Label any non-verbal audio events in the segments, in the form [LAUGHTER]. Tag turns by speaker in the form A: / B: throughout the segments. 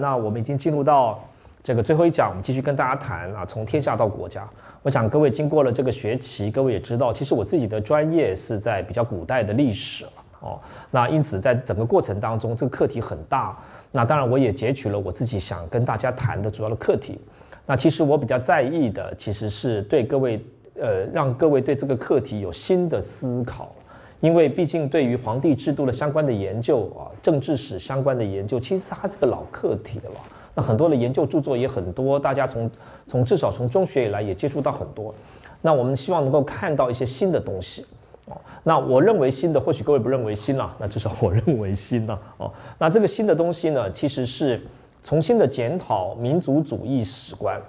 A: 那我们已经进入到这个最后一讲，我们继续跟大家谈啊，从天下到国家。我想各位经过了这个学期，各位也知道，其实我自己的专业是在比较古代的历史了哦。那因此在整个过程当中，这个课题很大。那当然我也截取了我自己想跟大家谈的主要的课题。那其实我比较在意的，其实是对各位呃，让各位对这个课题有新的思考。因为毕竟对于皇帝制度的相关的研究啊，政治史相关的研究，其实它是个老课题了。那很多的研究著作也很多，大家从从至少从中学以来也接触到很多。那我们希望能够看到一些新的东西哦。那我认为新的，或许各位不认为新了，那至少我认为新了哦。那这个新的东西呢，其实是重新的检讨民族主义史观。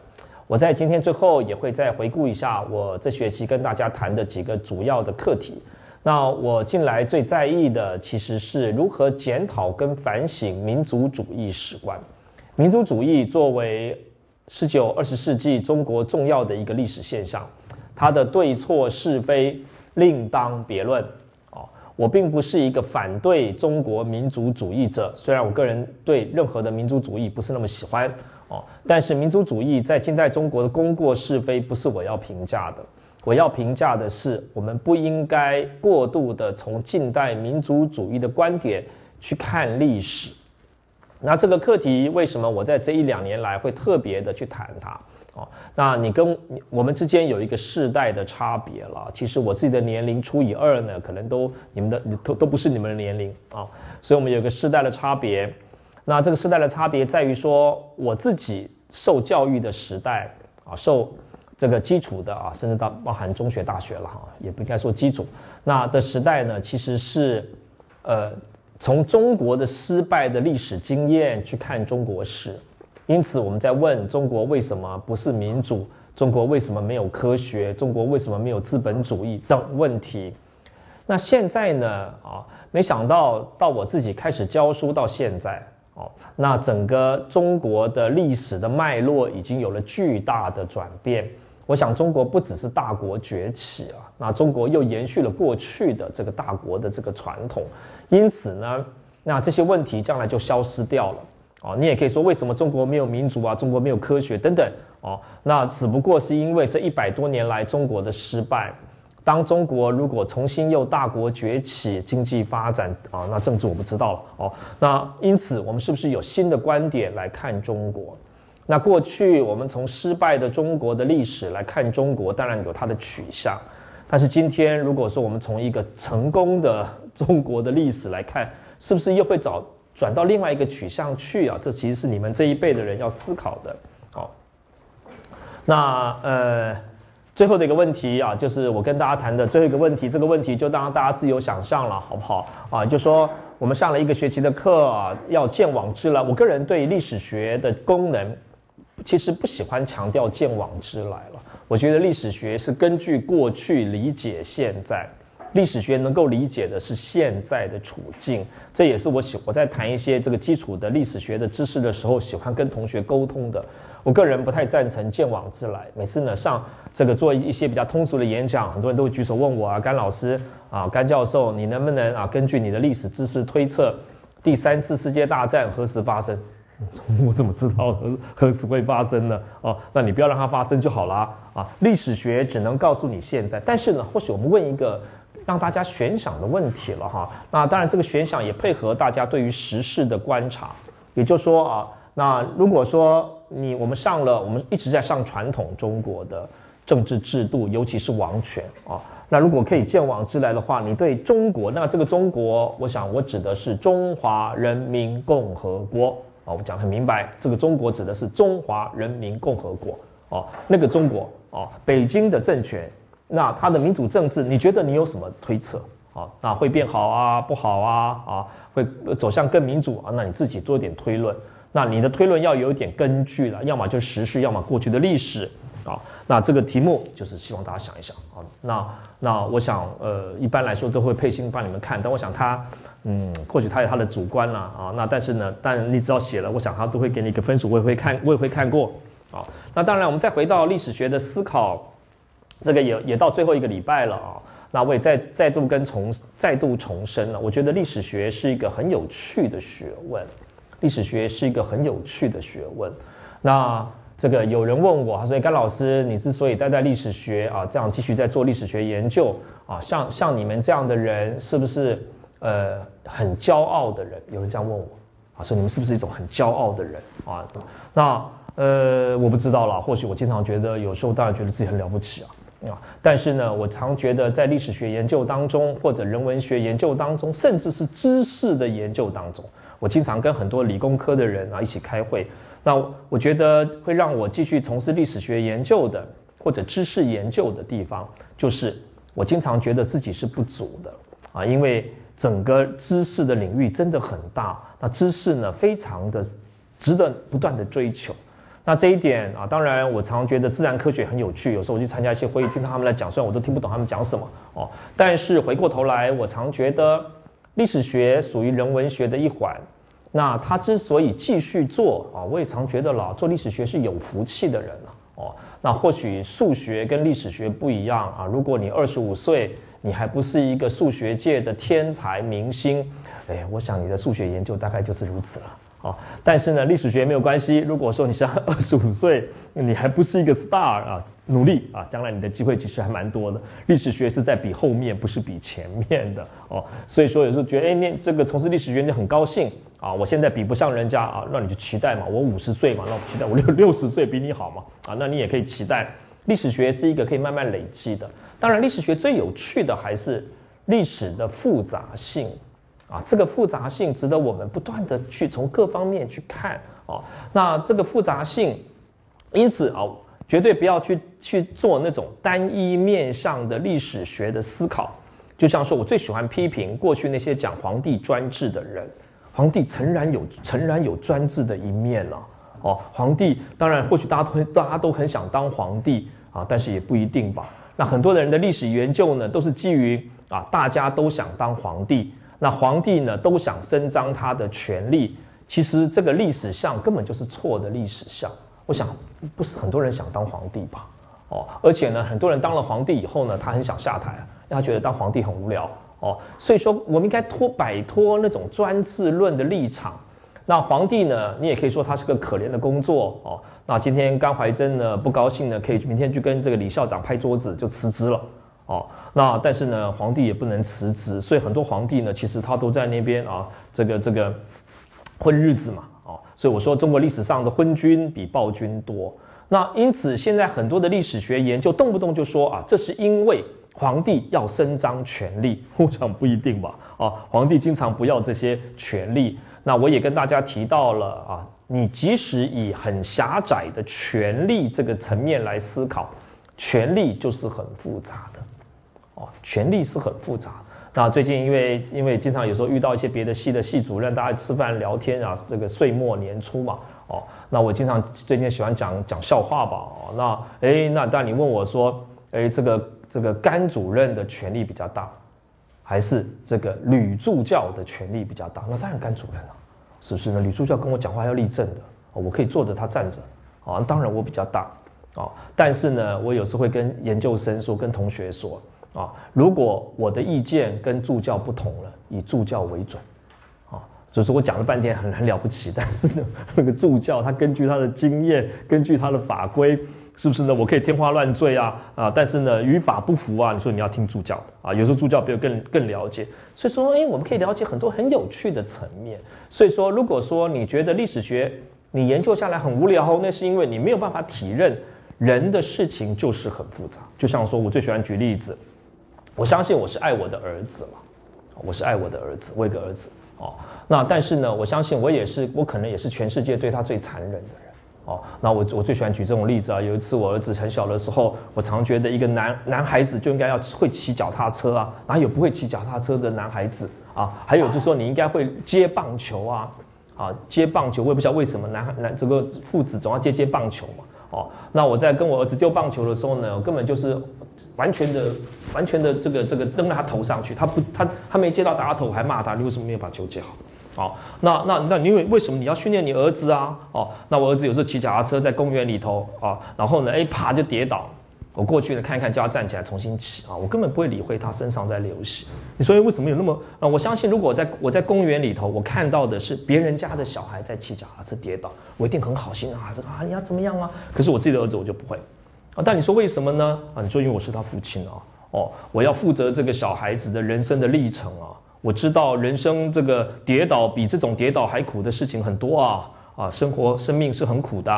A: 我在今天最后也会再回顾一下我这学期跟大家谈的几个主要的课题。那我近来最在意的，其实是如何检讨跟反省民族主义史观。民族主义作为十九、二十世纪中国重要的一个历史现象，它的对错是非另当别论。哦，我并不是一个反对中国民族主义者，虽然我个人对任何的民族主义不是那么喜欢。哦，但是民族主义在近代中国的功过是非，不是我要评价的。我要评价的是，我们不应该过度的从近代民族主义的观点去看历史。那这个课题为什么我在这一两年来会特别的去谈它？哦，那你跟我们之间有一个世代的差别了。其实我自己的年龄除以二呢，可能都你们的都都不是你们的年龄啊，所以我们有个世代的差别。那这个世代的差别在于说，我自己受教育的时代啊，受。这个基础的啊，甚至到包含中学、大学了哈，也不应该说基础。那的时代呢，其实是，呃，从中国的失败的历史经验去看中国史。因此，我们在问中国为什么不是民主，中国为什么没有科学，中国为什么没有资本主义等问题。那现在呢，啊，没想到到我自己开始教书到现在。哦，那整个中国的历史的脉络已经有了巨大的转变。我想，中国不只是大国崛起啊，那中国又延续了过去的这个大国的这个传统，因此呢，那这些问题将来就消失掉了。哦，你也可以说，为什么中国没有民主啊？中国没有科学等等。哦，那只不过是因为这一百多年来中国的失败。当中国如果重新又大国崛起，经济发展啊，那政治我不知道了。哦，那因此我们是不是有新的观点来看中国？那过去我们从失败的中国的历史来看中国，当然有它的取向。但是今天如果说我们从一个成功的中国的历史来看，是不是又会找转到另外一个取向去啊？这其实是你们这一辈的人要思考的。好，那呃，最后的一个问题啊，就是我跟大家谈的最后一个问题，这个问题就当大家自由想象了，好不好？啊，就说我们上了一个学期的课，要见往知了。我个人对历史学的功能。其实不喜欢强调见往知来了。我觉得历史学是根据过去理解现在，历史学能够理解的是现在的处境。这也是我喜我在谈一些这个基础的历史学的知识的时候，喜欢跟同学沟通的。我个人不太赞成见往知来。每次呢上这个做一些比较通俗的演讲，很多人都会举手问我啊，甘老师啊，甘教授，你能不能啊根据你的历史知识推测第三次世界大战何时发生？[LAUGHS] 我怎么知道何时会发生呢？哦，那你不要让它发生就好了啊！历史学只能告诉你现在，但是呢，或许我们问一个让大家悬想的问题了哈。那当然，这个悬想也配合大家对于时事的观察。也就是说啊，那如果说你我们上了，我们一直在上传统中国的政治制度，尤其是王权啊。那如果可以见往知来的话，你对中国，那这个中国，我想我指的是中华人民共和国。我们讲很明白，这个中国指的是中华人民共和国哦，那个中国哦，北京的政权，那它的民主政治，你觉得你有什么推测啊？那会变好啊，不好啊？啊，会走向更民主啊？那你自己做点推论，那你的推论要有点根据了，要么就时事，要么过去的历史啊。那这个题目就是希望大家想一想啊。那那我想呃，一般来说都会配心帮你们看，但我想他。嗯，或许他有他的主观啦，啊，那但是呢，但你只要写了，我想他都会给你一个分数，我也会看，我也会看过，啊，那当然我们再回到历史学的思考，这个也也到最后一个礼拜了啊，那我也再再度跟重再度重申了，我觉得历史学是一个很有趣的学问，历史学是一个很有趣的学问。那这个有人问我，他说：“甘老师，你之所以待在历史学啊，这样继续在做历史学研究啊，像像你们这样的人，是不是呃很骄傲的人？”有人这样问我，啊，说你们是不是一种很骄傲的人啊？那呃，我不知道了。或许我经常觉得，有时候当然觉得自己很了不起啊。啊！但是呢，我常觉得在历史学研究当中，或者人文学研究当中，甚至是知识的研究当中，我经常跟很多理工科的人啊一起开会。那我觉得会让我继续从事历史学研究的或者知识研究的地方，就是我经常觉得自己是不足的啊，因为整个知识的领域真的很大，那知识呢非常的值得不断的追求。那这一点啊，当然我常觉得自然科学很有趣，有时候我去参加一些会议，听到他们来讲，虽然我都听不懂他们讲什么哦，但是回过头来，我常觉得历史学属于人文学的一环。那他之所以继续做啊，我也常觉得老，做历史学是有福气的人了哦。那或许数学跟历史学不一样啊，如果你二十五岁，你还不是一个数学界的天才明星，哎，我想你的数学研究大概就是如此了。哦，但是呢，历史学没有关系。如果说你是 [LAUGHS] 二十五岁，你还不是一个 star 啊，努力啊，将来你的机会其实还蛮多的。历史学是在比后面，不是比前面的哦。所以说有时候觉得，哎，念这个从事历史学你很高兴啊。我现在比不上人家啊，那你就期待嘛，我五十岁嘛，那我期待我六 [LAUGHS] 六十岁比你好嘛啊，那你也可以期待。历史学是一个可以慢慢累积的。当然，历史学最有趣的还是历史的复杂性。啊，这个复杂性值得我们不断的去从各方面去看啊。那这个复杂性，因此啊，绝对不要去去做那种单一面向的历史学的思考。就像说，我最喜欢批评过去那些讲皇帝专制的人。皇帝诚然有诚然有专制的一面呢。哦，皇帝当然或许大家都大家都很想当皇帝啊，但是也不一定吧。那很多的人的历史研究呢，都是基于啊，大家都想当皇帝。那皇帝呢，都想伸张他的权力，其实这个历史像根本就是错的历史像。我想，不是很多人想当皇帝吧？哦，而且呢，很多人当了皇帝以后呢，他很想下台，因为他觉得当皇帝很无聊。哦，所以说我们应该脱摆脱那种专制论的立场。那皇帝呢，你也可以说他是个可怜的工作。哦，那今天甘怀真呢不高兴呢，可以明天去跟这个李校长拍桌子就辞职了。哦。那但是呢，皇帝也不能辞职，所以很多皇帝呢，其实他都在那边啊，这个这个混日子嘛，哦，所以我说中国历史上的昏君比暴君多。那因此现在很多的历史学研究动不动就说啊，这是因为皇帝要伸张权力，[LAUGHS] 我想不一定吧？啊，皇帝经常不要这些权力。那我也跟大家提到了啊，你即使以很狭窄的权力这个层面来思考，权力就是很复杂的。哦权力是很复杂。那最近因为因为经常有时候遇到一些别的系的系主任，大家吃饭聊天啊，这个岁末年初嘛，哦，那我经常最近喜欢讲讲笑话吧。哦，那哎，那但你问我说，哎，这个这个甘主任的权力比较大，还是这个吕助教的权力比较大？那当然甘主任了，是不是呢？吕助教跟我讲话要立正的，我可以坐着，他站着，啊，当然我比较大，啊，但是呢，我有时会跟研究生说，跟同学说。啊，如果我的意见跟助教不同了，以助教为准，啊，所以说我讲了半天很很了不起，但是呢，那个助教他根据他的经验，根据他的法规，是不是呢？我可以天花乱坠啊啊，但是呢，语法不符啊，你说你要听助教啊，有时候助教比我更更了解，所以说，哎，我们可以了解很多很有趣的层面。所以说，如果说你觉得历史学你研究下来很无聊，那是因为你没有办法体认人的事情就是很复杂。就像说我最喜欢举例子。我相信我是爱我的儿子嘛，我是爱我的儿子，我有个儿子哦。那但是呢，我相信我也是，我可能也是全世界对他最残忍的哦。那我我最喜欢举这种例子啊。有一次我儿子很小的时候，我常觉得一个男男孩子就应该要会骑脚踏车啊，哪有不会骑脚踏车的男孩子啊？还有就是说你应该会接棒球啊，啊接棒球，我也不知道为什么男孩男这个父子总要接接棒球嘛。哦，那我在跟我儿子丢棒球的时候呢，我根本就是完全的、完全的这个这个扔在他头上去，他不他他没接到打头，我还骂他，你为什么没有把球接好？哦，那那那因为为什么你要训练你儿子啊？哦，那我儿子有时候骑脚踏车在公园里头啊，然后呢，哎，啪就跌倒，我过去呢看一看，叫他站起来重新起啊，我根本不会理会他身上在流血。你说为什么有那么啊？我相信如果我在我在公园里头，我看到的是别人家的小孩在骑脚踏车跌倒，我一定很好心啊，这个啊你要怎么样啊？可是我自己的儿子我就不会啊。但你说为什么呢？啊，你说因为我是他父亲啊，哦，我要负责这个小孩子的人生的历程啊，我知道人生这个跌倒比这种跌倒还苦的事情很多啊啊，生活生命是很苦的。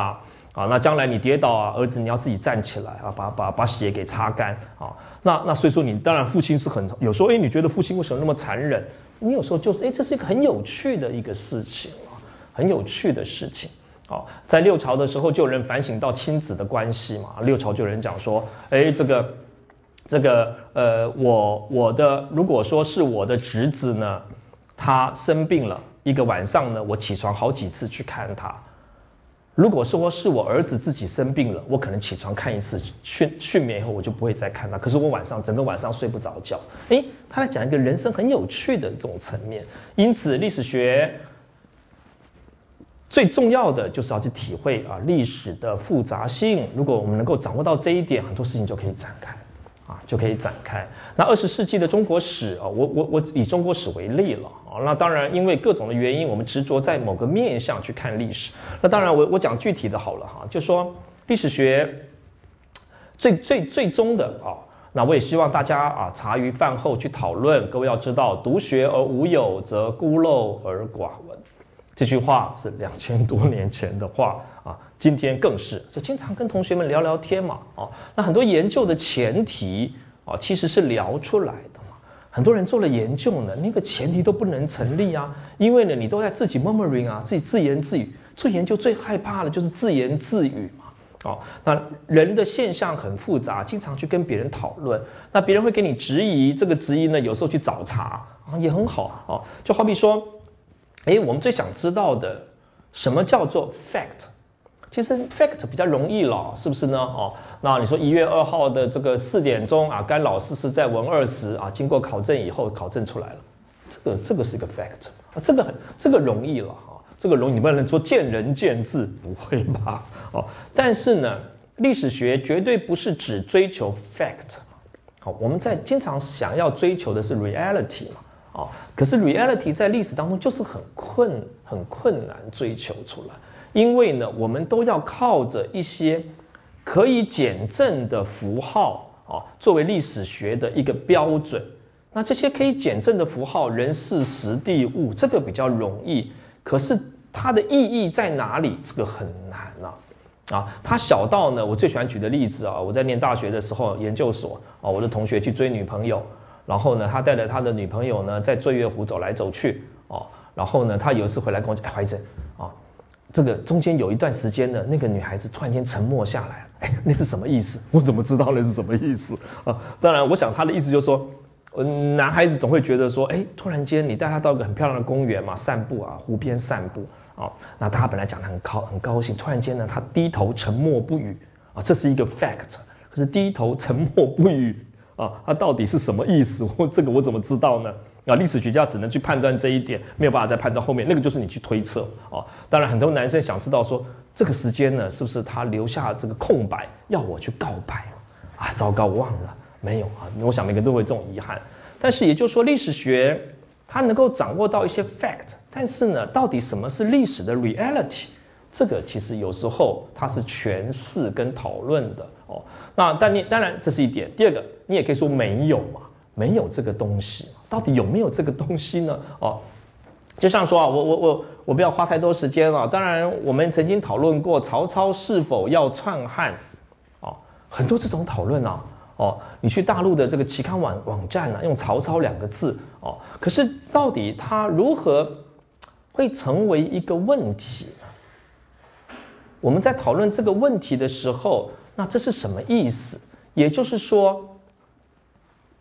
A: 啊，那将来你跌倒啊，儿子你要自己站起来啊，把把把血给擦干啊。那那所以说你当然父亲是很有时候哎，你觉得父亲为什么那么残忍？你有时候就是哎，这是一个很有趣的一个事情啊，很有趣的事情。好，在六朝的时候就有人反省到亲子的关系嘛。六朝就有人讲说，哎，这个这个呃，我我的如果说是我的侄子呢，他生病了一个晚上呢，我起床好几次去看他。如果说是我儿子自己生病了，我可能起床看一次，训训眠以后我就不会再看他。可是我晚上整个晚上睡不着觉。诶，他在讲一个人生很有趣的这种层面。因此，历史学最重要的就是要去体会啊历史的复杂性。如果我们能够掌握到这一点，很多事情就可以展开。啊，就可以展开。那二十世纪的中国史啊，我我我以中国史为例了啊。那当然，因为各种的原因，我们执着在某个面向去看历史。那当然，我我讲具体的好了哈，就说历史学最最最终的啊，那我也希望大家啊茶余饭后去讨论。各位要知道，独学而无友，则孤陋而寡闻。这句话是两千多年前的话啊。今天更是，就经常跟同学们聊聊天嘛，哦，那很多研究的前提啊，其实是聊出来的嘛。很多人做了研究呢，那个前提都不能成立啊，因为呢，你都在自己 murmuring 啊，自己自言自语。做研究最害怕的就是自言自语嘛，哦，那人的现象很复杂，经常去跟别人讨论，那别人会给你质疑，这个质疑呢，有时候去找茬啊，也很好哦。就好比说，哎，我们最想知道的，什么叫做 fact？其实 fact 比较容易了，是不是呢？哦，那你说一月二号的这个四点钟啊，甘老师是在文二十啊，经过考证以后考证出来了，这个这个是一个 fact 啊，这个很这个容易了哈，这个容易，你不能说见仁见智，不会吧？哦，但是呢，历史学绝对不是只追求 fact，好，我们在经常想要追求的是 reality 嘛，哦，可是 reality 在历史当中就是很困很困难追求出来。因为呢，我们都要靠着一些可以减震的符号啊，作为历史学的一个标准。那这些可以减震的符号，人事时地物，这个比较容易。可是它的意义在哪里？这个很难啊！啊，它小到呢，我最喜欢举的例子啊，我在念大学的时候，研究所啊，我的同学去追女朋友，然后呢，他带着他的女朋友呢，在醉月湖走来走去哦，然后呢，他有一次回来跟我讲，哎，怀子。这个中间有一段时间呢，那个女孩子突然间沉默下来，[LAUGHS] 哎，那是什么意思？[LAUGHS] 我怎么知道那是什么意思啊？当然，我想他的意思就是说，男孩子总会觉得说，哎，突然间你带他到一个很漂亮的公园嘛，散步啊，湖边散步啊，那他本来讲的很高很高兴，突然间呢，他低头沉默不语啊，这是一个 fact，可是低头沉默不语啊，他到底是什么意思？我这个我怎么知道呢？啊，历史学家只能去判断这一点，没有办法再判断后面那个，就是你去推测啊。当然，很多男生想知道说，这个时间呢，是不是他留下这个空白，要我去告白啊？糟糕，忘了没有啊？我想每个人都会这种遗憾。但是也就是说，历史学它能够掌握到一些 fact，但是呢，到底什么是历史的 reality？这个其实有时候它是诠释跟讨论的哦。那但你当然这是一点。第二个，你也可以说没有嘛。没有这个东西，到底有没有这个东西呢？哦，就像说啊，我我我我不要花太多时间了。当然，我们曾经讨论过曹操是否要篡汉，哦，很多这种讨论啊，哦，你去大陆的这个期刊网网站呢，用曹操两个字，哦，可是到底他如何会成为一个问题呢？我们在讨论这个问题的时候，那这是什么意思？也就是说。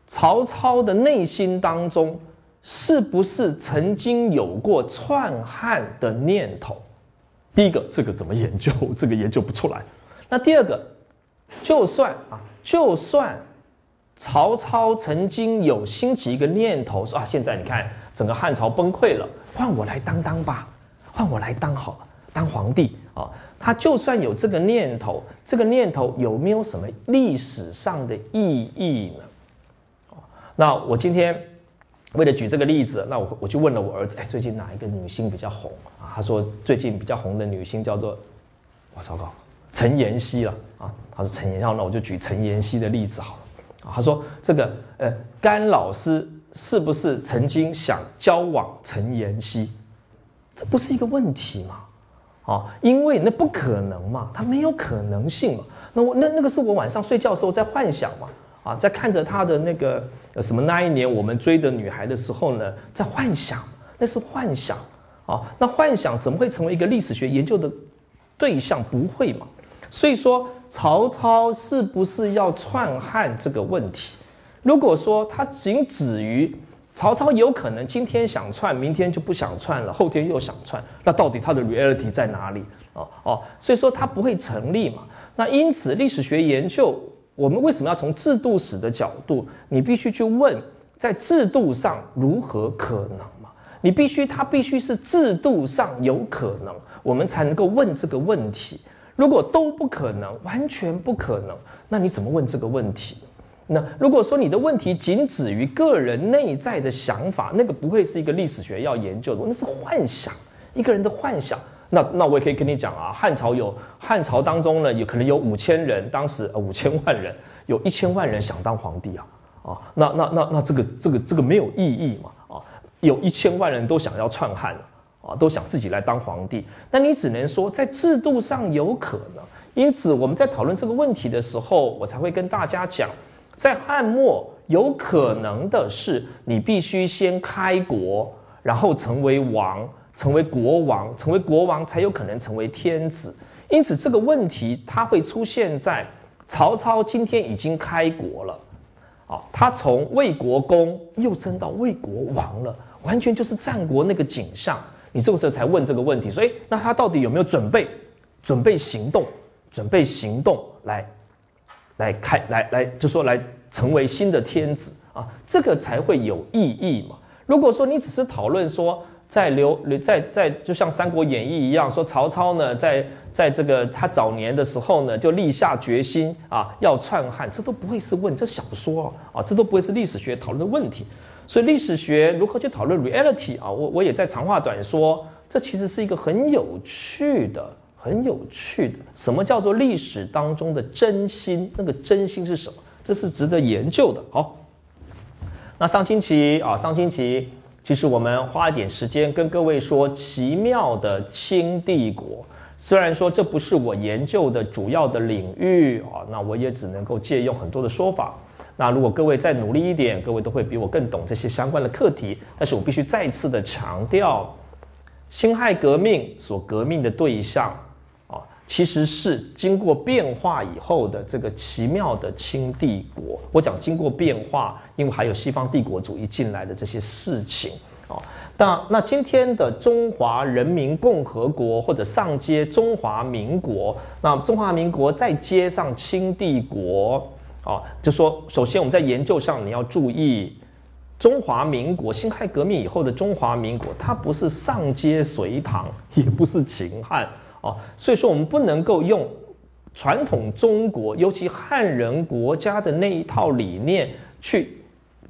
A: 曹操的内心当中，是不是曾经有过篡汉的念头？第一个，这个怎么研究？[LAUGHS] 这个研究不出来。那第二个，就算啊，就算曹操曾经有兴起一个念头，说啊，现在你看整个汉朝崩溃了，换我来当当吧，换我来当好当皇帝啊，他就算有这个念头，这个念头有没有什么历史上的意义呢？那我今天为了举这个例子，那我我就问了我儿子，哎，最近哪一个女星比较红啊？他说最近比较红的女星叫做，我糟糕，陈妍希了啊。他说陈妍希，那我就举陈妍希的例子好了。啊，他说这个呃，甘老师是不是曾经想交往陈妍希？这不是一个问题嘛？啊，因为那不可能嘛，他没有可能性嘛。那我那那个是我晚上睡觉的时候在幻想嘛？啊，在看着他的那个什么那一年我们追的女孩的时候呢，在幻想，那是幻想啊。那幻想怎么会成为一个历史学研究的对象？不会嘛？所以说，曹操是不是要篡汉这个问题？如果说他仅止于曹操有可能今天想篡，明天就不想篡了，后天又想篡，那到底他的 reality 在哪里？哦哦，所以说他不会成立嘛。那因此，历史学研究，我们为什么要从制度史的角度？你必须去问，在制度上如何可能嘛？你必须，他必须是制度上有可能，我们才能够问这个问题。如果都不可能，完全不可能，那你怎么问这个问题？那如果说你的问题仅止于个人内在的想法，那个不会是一个历史学要研究的，那是幻想，一个人的幻想。那那我也可以跟你讲啊，汉朝有汉朝当中呢，有可能有五千人，当时五千万人，有一千万人想当皇帝啊啊，那那那那这个这个这个没有意义嘛啊，有一千万人都想要篡汉。啊，都想自己来当皇帝，那你只能说在制度上有可能。因此，我们在讨论这个问题的时候，我才会跟大家讲，在汉末有可能的是，你必须先开国，然后成为王，成为国王，成为国王才有可能成为天子。因此，这个问题它会出现在曹操今天已经开国了，啊，他从魏国公又升到魏国王了，完全就是战国那个景象。你这个时候才问这个问题，所以那他到底有没有准备？准备行动，准备行动来，来开来来，就说来成为新的天子啊，这个才会有意义嘛。如果说你只是讨论说在留留在在，就像《三国演义》一样，说曹操呢，在在这个他早年的时候呢，就立下决心啊，要篡汉，这都不会是问，这小说啊，这都不会是历史学讨论的问题。所以历史学如何去讨论 reality 啊？我我也在长话短说，这其实是一个很有趣的、很有趣的。什么叫做历史当中的真心？那个真心是什么？这是值得研究的。好，那上星期啊，上星期其实我们花一点时间跟各位说奇妙的清帝国。虽然说这不是我研究的主要的领域啊，那我也只能够借用很多的说法。那如果各位再努力一点，各位都会比我更懂这些相关的课题。但是我必须再次的强调，辛亥革命所革命的对象，其实是经过变化以后的这个奇妙的清帝国。我讲经过变化，因为还有西方帝国主义进来的这些事情啊。那那今天的中华人民共和国或者上接中华民国，那中华民国再接上清帝国。啊，就说首先我们在研究上你要注意，中华民国辛亥革命以后的中华民国，它不是上接隋唐，也不是秦汉啊，所以说我们不能够用传统中国，尤其汉人国家的那一套理念去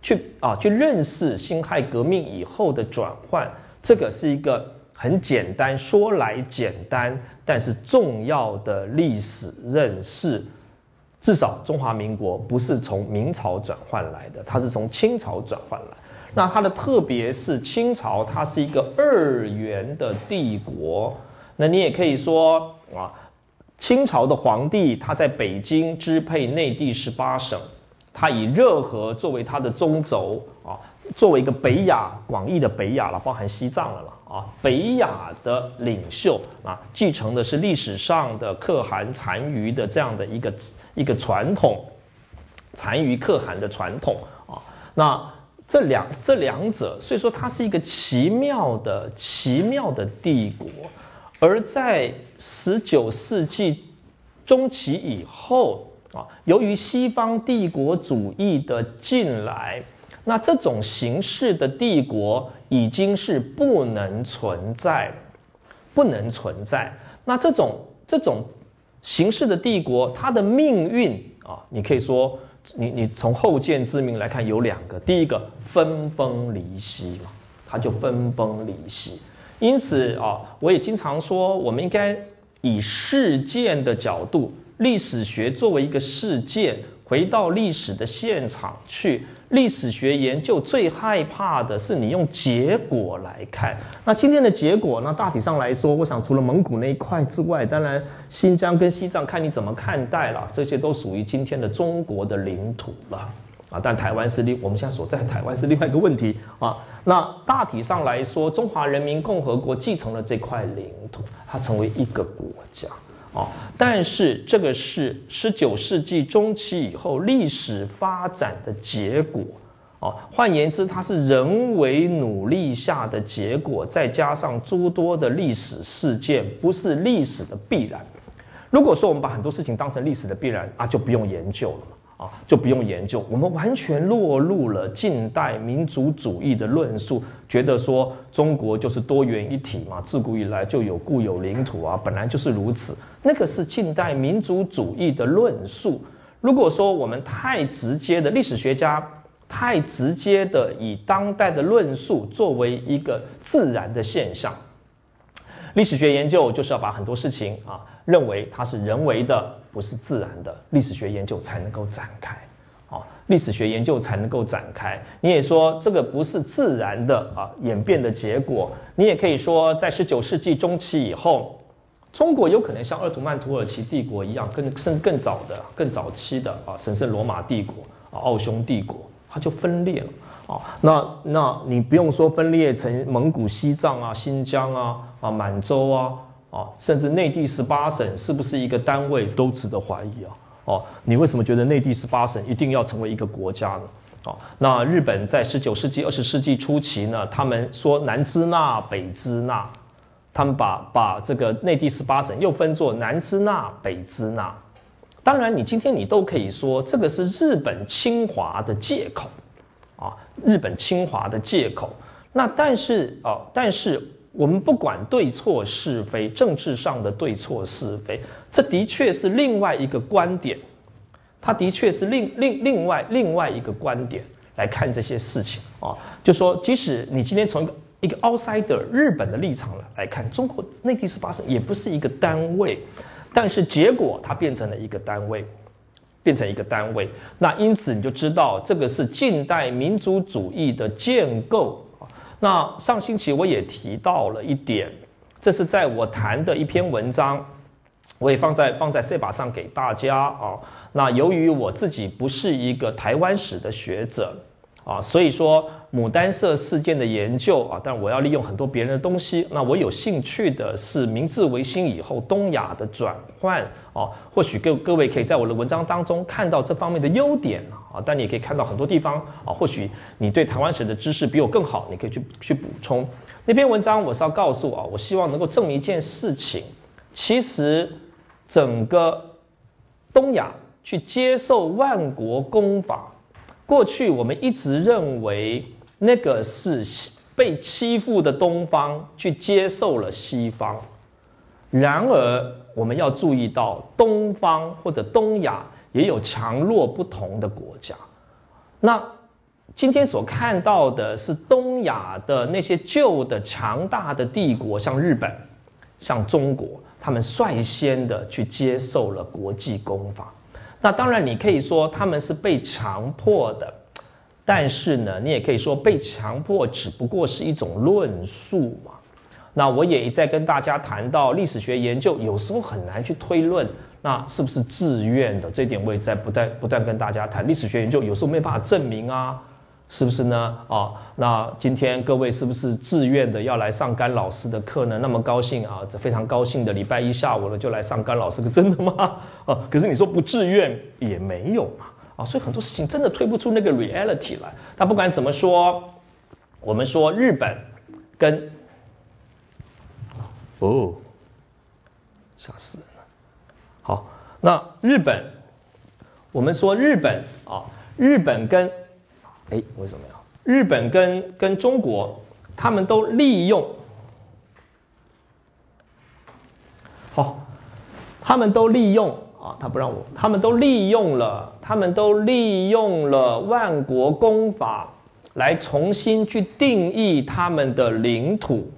A: 去啊去认识辛亥革命以后的转换，这个是一个很简单说来简单，但是重要的历史认识。至少中华民国不是从明朝转换来的，它是从清朝转换来。那它的特别是清朝，它是一个二元的帝国。那你也可以说啊，清朝的皇帝他在北京支配内地十八省，他以热河作为他的中轴啊，作为一个北亚广义的北亚了，包含西藏了了啊，北亚的领袖啊，继承的是历史上的可汗单于的这样的一个。一个传统，残余可汗的传统啊，那这两这两者，所以说它是一个奇妙的奇妙的帝国，而在十九世纪中期以后啊，由于西方帝国主义的进来，那这种形式的帝国已经是不能存在，不能存在。那这种这种形式的帝国，它的命运啊，你可以说，你你从后见之明来看，有两个，第一个分崩离析嘛，它就分崩离析。因此啊，我也经常说，我们应该以事件的角度，历史学作为一个事件，回到历史的现场去。历史学研究最害怕的是你用结果来看。那今天的结果，呢大体上来说，我想除了蒙古那一块之外，当然新疆跟西藏看你怎么看待了，这些都属于今天的中国的领土了啊。但台湾是另，我们现在所在台湾是另外一个问题啊。那大体上来说，中华人民共和国继承了这块领土，它成为一个国家。哦，但是这个是十九世纪中期以后历史发展的结果。哦，换言之，它是人为努力下的结果，再加上诸多的历史事件，不是历史的必然。如果说我们把很多事情当成历史的必然啊，就不用研究了。就不用研究，我们完全落入了近代民族主义的论述，觉得说中国就是多元一体嘛，自古以来就有固有领土啊，本来就是如此。那个是近代民族主义的论述。如果说我们太直接的历史学家，太直接的以当代的论述作为一个自然的现象，历史学研究就是要把很多事情啊，认为它是人为的。不是自然的历史学研究才能够展开，啊，历史学研究才能够展开。你也说这个不是自然的啊演变的结果。你也可以说，在十九世纪中期以后，中国有可能像鄂图曼土耳其帝国一样，更甚至更早的、更早期的啊神圣罗马帝国啊奥匈帝国，它就分裂了啊。那那你不用说分裂成蒙古、西藏啊、新疆啊、啊满洲啊。啊，甚至内地十八省是不是一个单位都值得怀疑啊！哦，你为什么觉得内地十八省一定要成为一个国家呢？哦，那日本在十九世纪、二十世纪初期呢，他们说南支那、北支那，他们把把这个内地十八省又分作南支那、北支那。当然，你今天你都可以说这个是日本侵华的借口啊，日本侵华的借口。那但是哦，但是。我们不管对错是非，政治上的对错是非，这的确是另外一个观点，它的确是另另另外另外一个观点来看这些事情啊。就说，即使你今天从一个一个 outsider 日本的立场来来看，中国内地是发生也不是一个单位，但是结果它变成了一个单位，变成一个单位。那因此你就知道，这个是近代民族主义的建构。那上星期我也提到了一点，这是在我谈的一篇文章，我也放在放在 C 把上给大家啊。那由于我自己不是一个台湾史的学者啊，所以说牡丹社事件的研究啊，但我要利用很多别人的东西。那我有兴趣的是明治维新以后东亚的转换啊，或许各各位可以在我的文章当中看到这方面的优点啊，啊但你也可以看到很多地方啊，或许你对台湾史的知识比我更好，你可以去去补充那篇文章。我是要告诉啊，我希望能够证明一件事情，其实整个东亚去接受万国公法，过去我们一直认为那个是被欺负的东方去接受了西方，然而我们要注意到东方或者东亚。也有强弱不同的国家。那今天所看到的是东亚的那些旧的强大的帝国，像日本、像中国，他们率先的去接受了国际公法。那当然，你可以说他们是被强迫的，但是呢，你也可以说被强迫只不过是一种论述嘛。那我也一再跟大家谈到，历史学研究有时候很难去推论。那是不是自愿的？这点我也在不断不断跟大家谈历史学研究，有时候没办法证明啊，是不是呢？啊，那今天各位是不是自愿的要来上甘老师的课呢？那么高兴啊，这非常高兴的礼拜一下午了就来上甘老师课，真的吗？[LAUGHS] 啊，可是你说不自愿也没有嘛，啊，所以很多事情真的推不出那个 reality 来。那不管怎么说，我们说日本跟哦，吓死人。好，那日本，我们说日本啊，日本跟，哎，为什么呀？日本跟跟中国，他们都利用，好，他们都利用啊，他不让我，他们都利用了，他们都利用了万国公法来重新去定义他们的领土。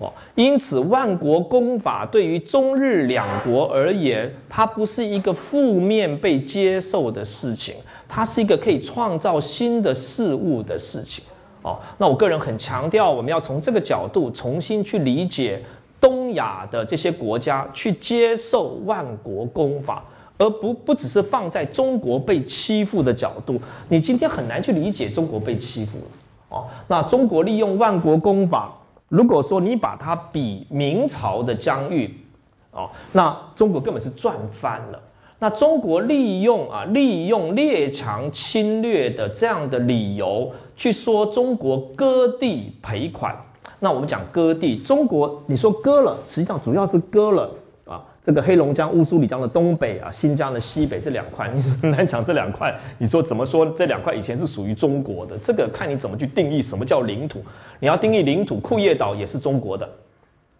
A: 哦，因此万国公法对于中日两国而言，它不是一个负面被接受的事情，它是一个可以创造新的事物的事情。哦，那我个人很强调，我们要从这个角度重新去理解东亚的这些国家，去接受万国公法，而不不只是放在中国被欺负的角度。你今天很难去理解中国被欺负了。哦，那中国利用万国公法。如果说你把它比明朝的疆域，哦，那中国根本是赚翻了。那中国利用啊，利用列强侵略的这样的理由去说中国割地赔款。那我们讲割地，中国你说割了，实际上主要是割了。这个黑龙江、乌苏里江的东北啊，新疆的西北这两块，你很难讲这两块。你说怎么说？这两块以前是属于中国的，这个看你怎么去定义什么叫领土。你要定义领土，库页岛也是中国的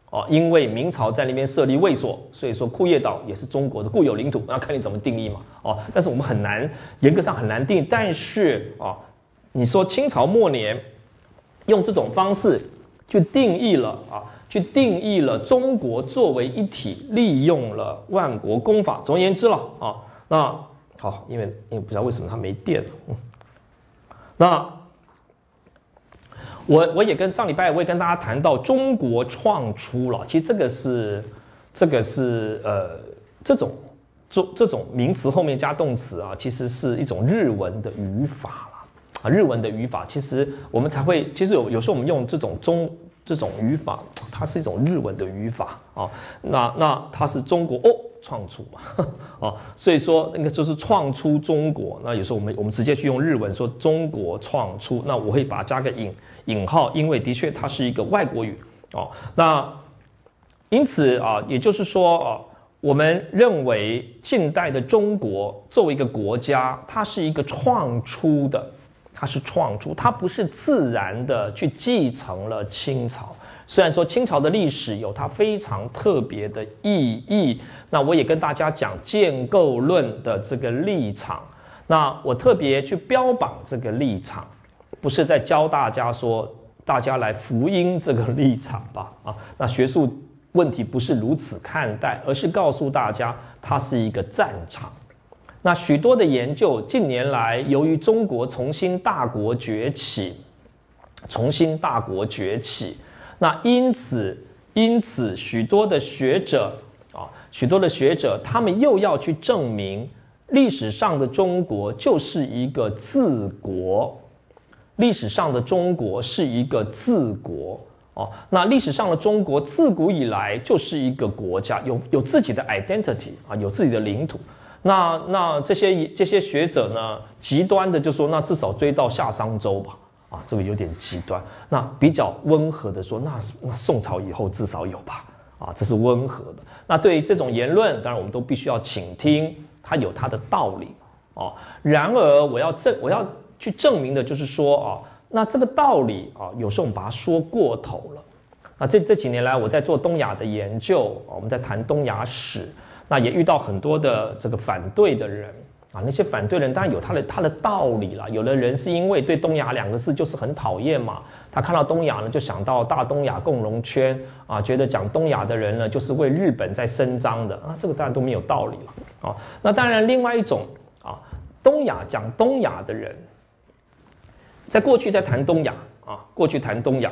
A: 哦，因为明朝在那边设立卫所，所以说库页岛也是中国的固有领土。那看你怎么定义嘛哦。但是我们很难严格上很难定义。但是啊，你说清朝末年用这种方式去定义了啊。去定义了中国作为一体，利用了万国公法。总而言之了啊，那好，因为因为不知道为什么它没电了。嗯，[LAUGHS] 那我我也跟上礼拜我也跟大家谈到中国创出了，其实这个是这个是呃这种这这种名词后面加动词啊，其实是一种日文的语法了啊，日文的语法其实我们才会，其实有有时候我们用这种中。这种语法，它是一种日文的语法啊。那那它是中国哦创出嘛 [LAUGHS] 啊，所以说那个就是创出中国。那有时候我们我们直接去用日文说中国创出，那我会把它加个引引号，因为的确它是一个外国语哦。那因此啊，也就是说啊，我们认为近代的中国作为一个国家，它是一个创出的。它是创出，它不是自然的去继承了清朝。虽然说清朝的历史有它非常特别的意义，那我也跟大家讲建构论的这个立场。那我特别去标榜这个立场，不是在教大家说大家来福音这个立场吧？啊，那学术问题不是如此看待，而是告诉大家它是一个战场。那许多的研究，近年来由于中国重新大国崛起，重新大国崛起，那因此因此许多的学者啊，许多的学者，他们又要去证明历史上的中国就是一个自国，历史上的中国是一个自国哦。那历史上的中国自古以来就是一个国家，有有自己的 identity 啊，有自己的领土。那那这些这些学者呢，极端的就说，那至少追到夏商周吧，啊，这个有点极端。那比较温和的说，那那宋朝以后至少有吧，啊，这是温和的。那对于这种言论，当然我们都必须要倾听，它有它的道理，哦。然而我要证我要去证明的就是说，啊，那这个道理啊，有时候我们把它说过头了。那这这几年来我在做东亚的研究，我们在谈东亚史。那也遇到很多的这个反对的人啊，那些反对人当然有他的他的道理了。有的人是因为对东亚两个字就是很讨厌嘛，他看到东亚呢就想到大东亚共荣圈啊，觉得讲东亚的人呢就是为日本在伸张的啊，这个当然都没有道理了啊。那当然另外一种啊，东亚讲东亚的人，在过去在谈东亚啊，过去谈东亚，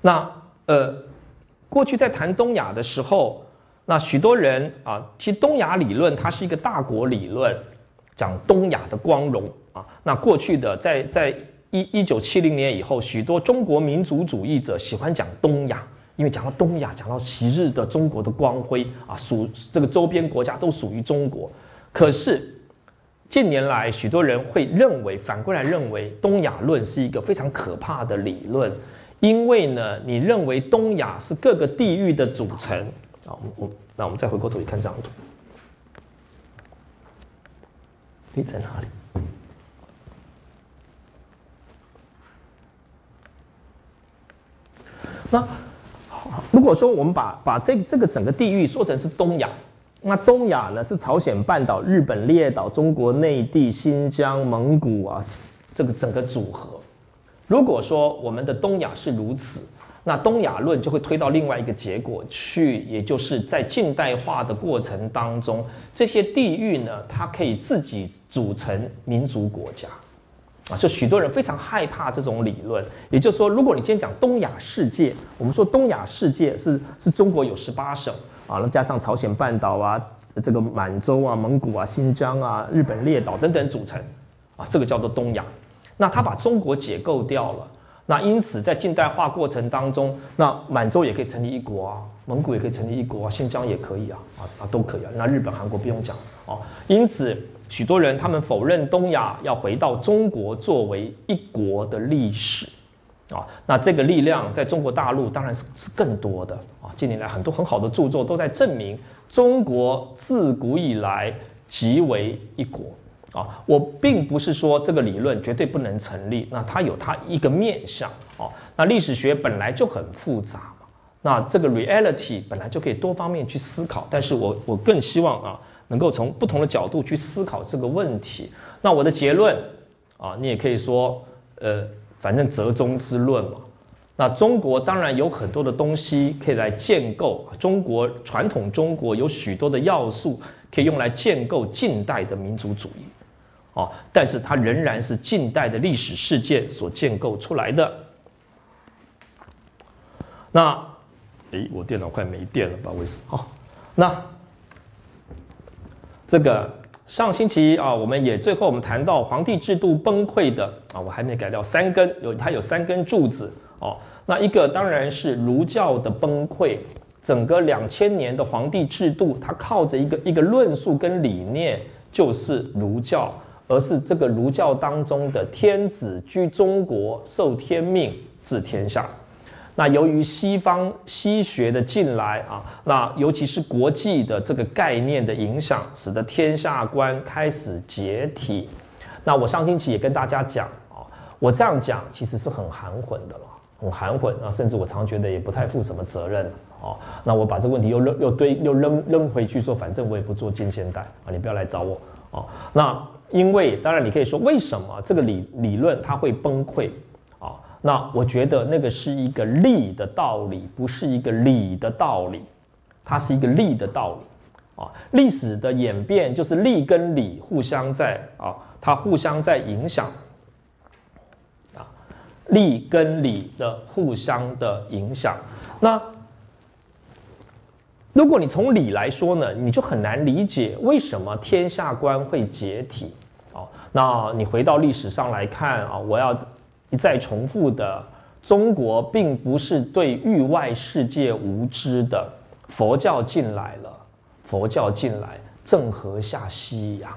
A: 那呃，过去在谈东亚的时候。那许多人啊，其实东亚理论它是一个大国理论，讲东亚的光荣啊。那过去的在在一一九七零年以后，许多中国民族主义者喜欢讲东亚，因为讲到东亚，讲到昔日的中国的光辉啊，属这个周边国家都属于中国。可是近年来，许多人会认为，反过来认为东亚论是一个非常可怕的理论，因为呢，你认为东亚是各个地域的组成。好，我们那我们再回过头去看这张图，你在哪里？那，如果说我们把把这这个整个地域说成是东亚，那东亚呢是朝鲜半岛、日本列岛、中国内地、新疆、蒙古啊，这个整个组合。如果说我们的东亚是如此，那东亚论就会推到另外一个结果去，也就是在近代化的过程当中，这些地域呢，它可以自己组成民族国家。啊，就许多人非常害怕这种理论。也就是说，如果你今天讲东亚世界，我们说东亚世界是是中国有十八省啊，那加上朝鲜半岛啊、这个满洲啊、蒙古啊、新疆啊、日本列岛等等组成啊，这个叫做东亚。那他把中国解构掉了，那因此在近代化过程当中，那满洲也可以成立一国啊，蒙古也可以成立一国啊，新疆也可以啊，啊啊都可以啊。那日本、韩国不用讲哦，因此。许多人他们否认东亚要回到中国作为一国的历史，啊，那这个力量在中国大陆当然是是更多的啊。近年来很多很好的著作都在证明，中国自古以来即为一国啊。我并不是说这个理论绝对不能成立，那它有它一个面向啊。那历史学本来就很复杂嘛，那这个 reality 本来就可以多方面去思考，但是我我更希望啊。能够从不同的角度去思考这个问题。那我的结论啊，你也可以说，呃，反正折中之论嘛。那中国当然有很多的东西可以来建构中国传统，中国有许多的要素可以用来建构近代的民族主义，哦，但是它仍然是近代的历史事件所建构出来的。那，诶，我电脑快没电了，不知道为什么。好，那。这个上星期啊，我们也最后我们谈到皇帝制度崩溃的啊，我还没改掉三根，有它有三根柱子哦。那一个当然是儒教的崩溃，整个两千年的皇帝制度，它靠着一个一个论述跟理念，就是儒教，而是这个儒教当中的天子居中国，受天命治天下。那由于西方西学的进来啊，那尤其是国际的这个概念的影响，使得天下观开始解体。那我上星期也跟大家讲啊，我这样讲其实是很含混的了，很含混啊，甚至我常觉得也不太负什么责任哦。那我把这个问题又扔又堆又扔扔回去说，反正我也不做近现代啊，你不要来找我哦。那因为当然你可以说为什么这个理理论它会崩溃啊？那我觉得那个是一个利的道理，不是一个理的道理，它是一个利的道理，啊，历史的演变就是利跟理互相在啊，它互相在影响，啊，利跟理的互相的影响。那如果你从理来说呢，你就很难理解为什么天下观会解体，那你回到历史上来看啊，我要。一再重复的，中国并不是对域外世界无知的。佛教进来了，佛教进来，郑和下西洋，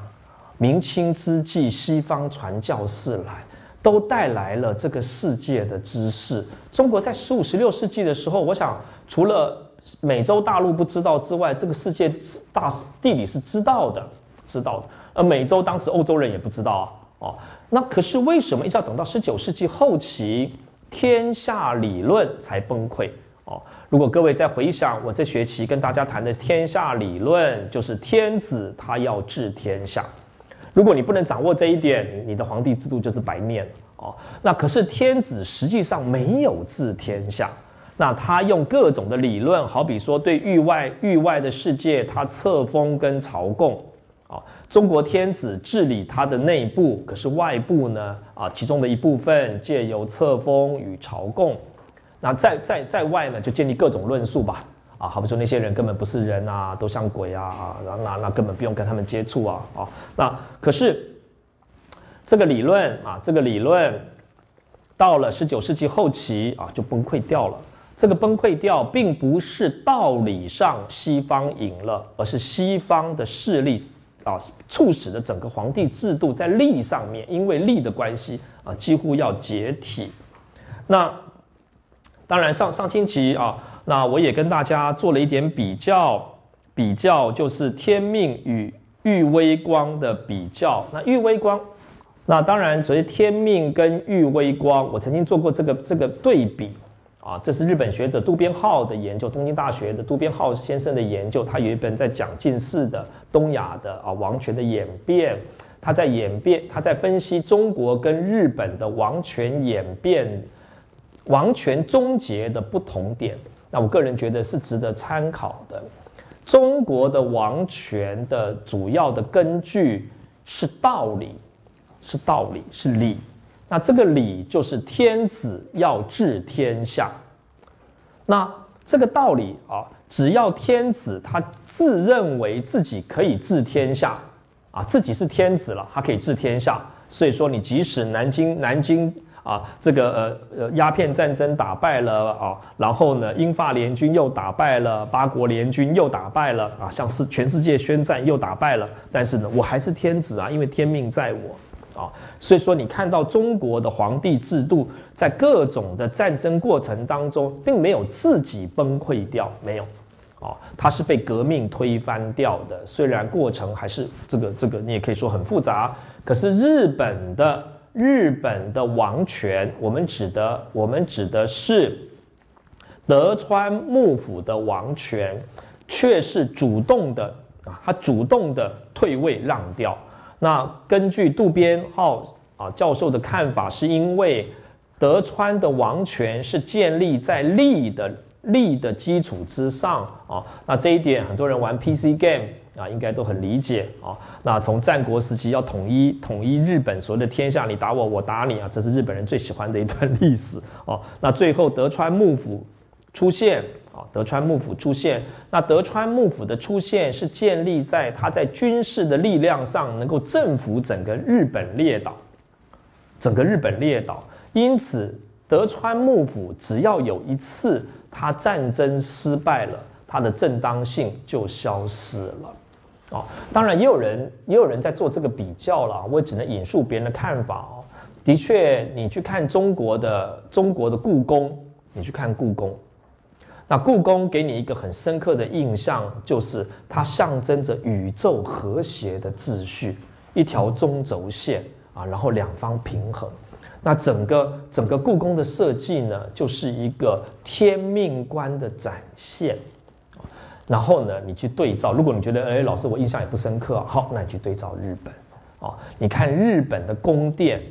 A: 明清之际，西方传教士来，都带来了这个世界的知识。中国在十五、十六世纪的时候，我想除了美洲大陆不知道之外，这个世界大地理是知道的，知道的。而美洲当时欧洲人也不知道啊，哦。那可是为什么一直要等到十九世纪后期，天下理论才崩溃哦？如果各位再回想我这学期跟大家谈的天下理论，就是天子他要治天下。如果你不能掌握这一点，你的皇帝制度就是白念哦。那可是天子实际上没有治天下，那他用各种的理论，好比说对域外域外的世界，他册封跟朝贡。中国天子治理他的内部，可是外部呢？啊，其中的一部分借由册封与朝贡，那在在在外呢，就建立各种论述吧。啊，好比说那些人根本不是人啊，都像鬼啊，啊，那那根本不用跟他们接触啊，啊，那可是这个理论啊，这个理论到了十九世纪后期啊，就崩溃掉了。这个崩溃掉，并不是道理上西方赢了，而是西方的势力。啊，促使的整个皇帝制度在利上面，因为利的关系啊，几乎要解体。那当然上上星期啊，那我也跟大家做了一点比较，比较就是天命与玉微光的比较。那玉微光，那当然所谓天命跟玉微光，我曾经做过这个这个对比啊，这是日本学者渡边浩的研究，东京大学的渡边浩先生的研究，他有一本在讲近世的东亚的啊王权的演变，他在演变，他在分析中国跟日本的王权演变、王权终结的不同点。那我个人觉得是值得参考的。中国的王权的主要的根据是道理，是道理，是理。那这个理就是天子要治天下，那这个道理啊，只要天子他自认为自己可以治天下啊，自己是天子了，他可以治天下，所以说你即使南京南京啊，这个呃呃鸦片战争打败了啊，然后呢英法联军又打败了八国联军又打败了啊，向世全世界宣战又打败了，但是呢我还是天子啊，因为天命在我。啊，所以说你看到中国的皇帝制度在各种的战争过程当中，并没有自己崩溃掉，没有，啊，它是被革命推翻掉的。虽然过程还是这个这个，你也可以说很复杂，可是日本的日本的王权，我们指的我们指的是德川幕府的王权，却是主动的啊，他主动的退位让掉。那根据渡边浩啊教授的看法，是因为德川的王权是建立在利的利的基础之上啊。那这一点很多人玩 PC game 啊，应该都很理解啊。那从战国时期要统一统一日本所有的天下，你打我，我打你啊，这是日本人最喜欢的一段历史哦。那最后德川幕府出现。啊，德川幕府出现，那德川幕府的出现是建立在他在军事的力量上能够征服整个日本列岛，整个日本列岛。因此，德川幕府只要有一次他战争失败了，他的正当性就消失了。哦，当然也有人也有人在做这个比较了，我只能引述别人的看法哦。的确，你去看中国的中国的故宫，你去看故宫。那故宫给你一个很深刻的印象，就是它象征着宇宙和谐的秩序，一条中轴线啊，然后两方平衡。那整个整个故宫的设计呢，就是一个天命观的展现。然后呢，你去对照，如果你觉得哎，老师我印象也不深刻，好，那你去对照日本啊，你看日本的宫殿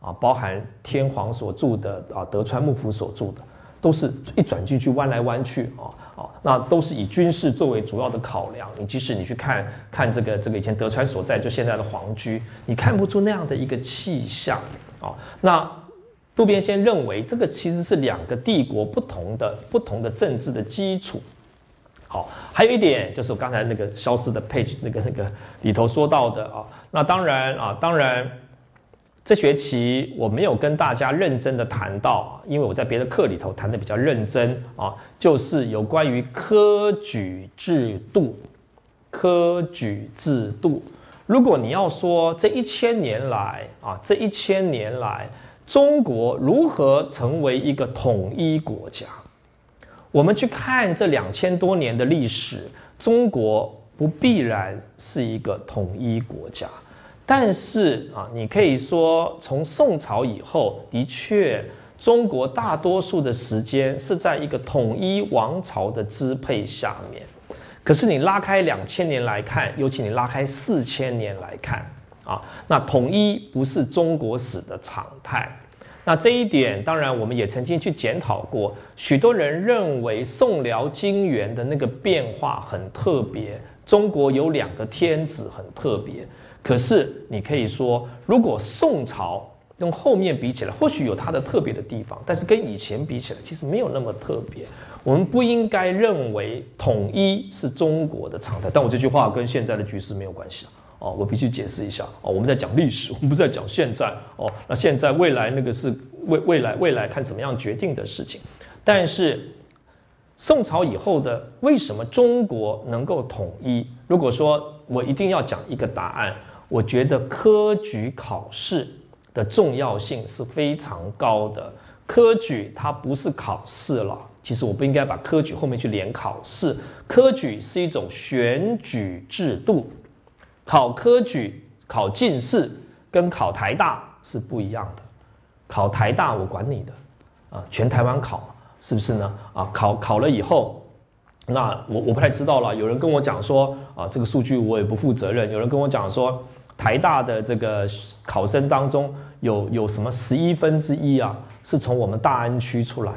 A: 啊，包含天皇所住的啊，德川幕府所住的。都是一转进去弯来弯去啊啊，那都是以军事作为主要的考量。你即使你去看看这个这个以前德川所在就现在的皇居，你看不出那样的一个气象啊。那渡边先认为这个其实是两个帝国不同的不同的政治的基础。好，还有一点就是我刚才那个消失的 page 那个那个里头说到的啊，那当然啊，当然。这学期我没有跟大家认真的谈到，因为我在别的课里头谈的比较认真啊，就是有关于科举制度。科举制度，如果你要说这一千年来啊，这一千年来中国如何成为一个统一国家，我们去看这两千多年的历史，中国不必然是一个统一国家。但是啊，你可以说，从宋朝以后，的确，中国大多数的时间是在一个统一王朝的支配下面。可是你拉开两千年来看，尤其你拉开四千年来看啊，那统一不是中国史的常态。那这一点，当然我们也曾经去检讨过。许多人认为宋辽金元的那个变化很特别，中国有两个天子很特别。可是你可以说，如果宋朝跟后面比起来，或许有它的特别的地方，但是跟以前比起来，其实没有那么特别。我们不应该认为统一是中国的常态。但我这句话跟现在的局势没有关系哦，我必须解释一下哦。我们在讲历史，我们不是在讲现在哦。那现在未来那个是未未来未来看怎么样决定的事情。但是宋朝以后的为什么中国能够统一？如果说我一定要讲一个答案。我觉得科举考试的重要性是非常高的。科举它不是考试了，其实我不应该把科举后面去连考试。科举是一种选举制度，考科举、考进士跟考台大是不一样的。考台大我管你的啊，全台湾考，是不是呢？啊，考考了以后，那我我不太知道了。有人跟我讲说啊，这个数据我也不负责任。有人跟我讲说，台大的这个考生当中有有什么十一分之一啊，是从我们大安区出来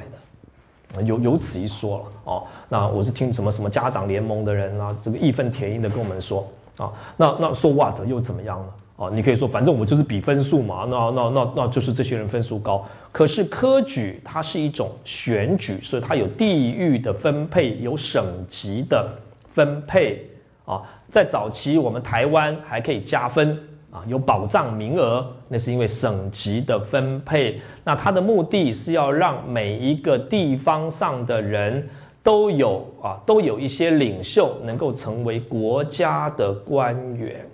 A: 的，有有此一说了哦。那我是听什么什么家长联盟的人啊，这个义愤填膺的跟我们说啊，那那说 what 又怎么样呢？哦，你可以说，反正我就是比分数嘛，那那那那就是这些人分数高。可是科举它是一种选举，所以它有地域的分配，有省级的分配啊。在早期，我们台湾还可以加分啊，有保障名额，那是因为省级的分配。那它的目的是要让每一个地方上的人都有啊，都有一些领袖能够成为国家的官员。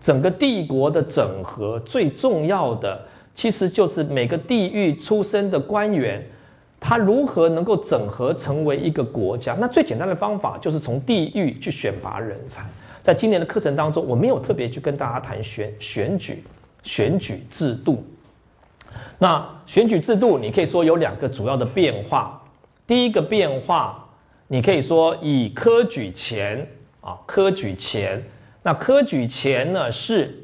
A: 整个帝国的整合最重要的，其实就是每个地域出身的官员，他如何能够整合成为一个国家？那最简单的方法就是从地域去选拔人才。在今年的课程当中，我没有特别去跟大家谈选选举选举制度。那选举制度，你可以说有两个主要的变化。第一个变化，你可以说以科举前啊，科举前。那科举前呢，是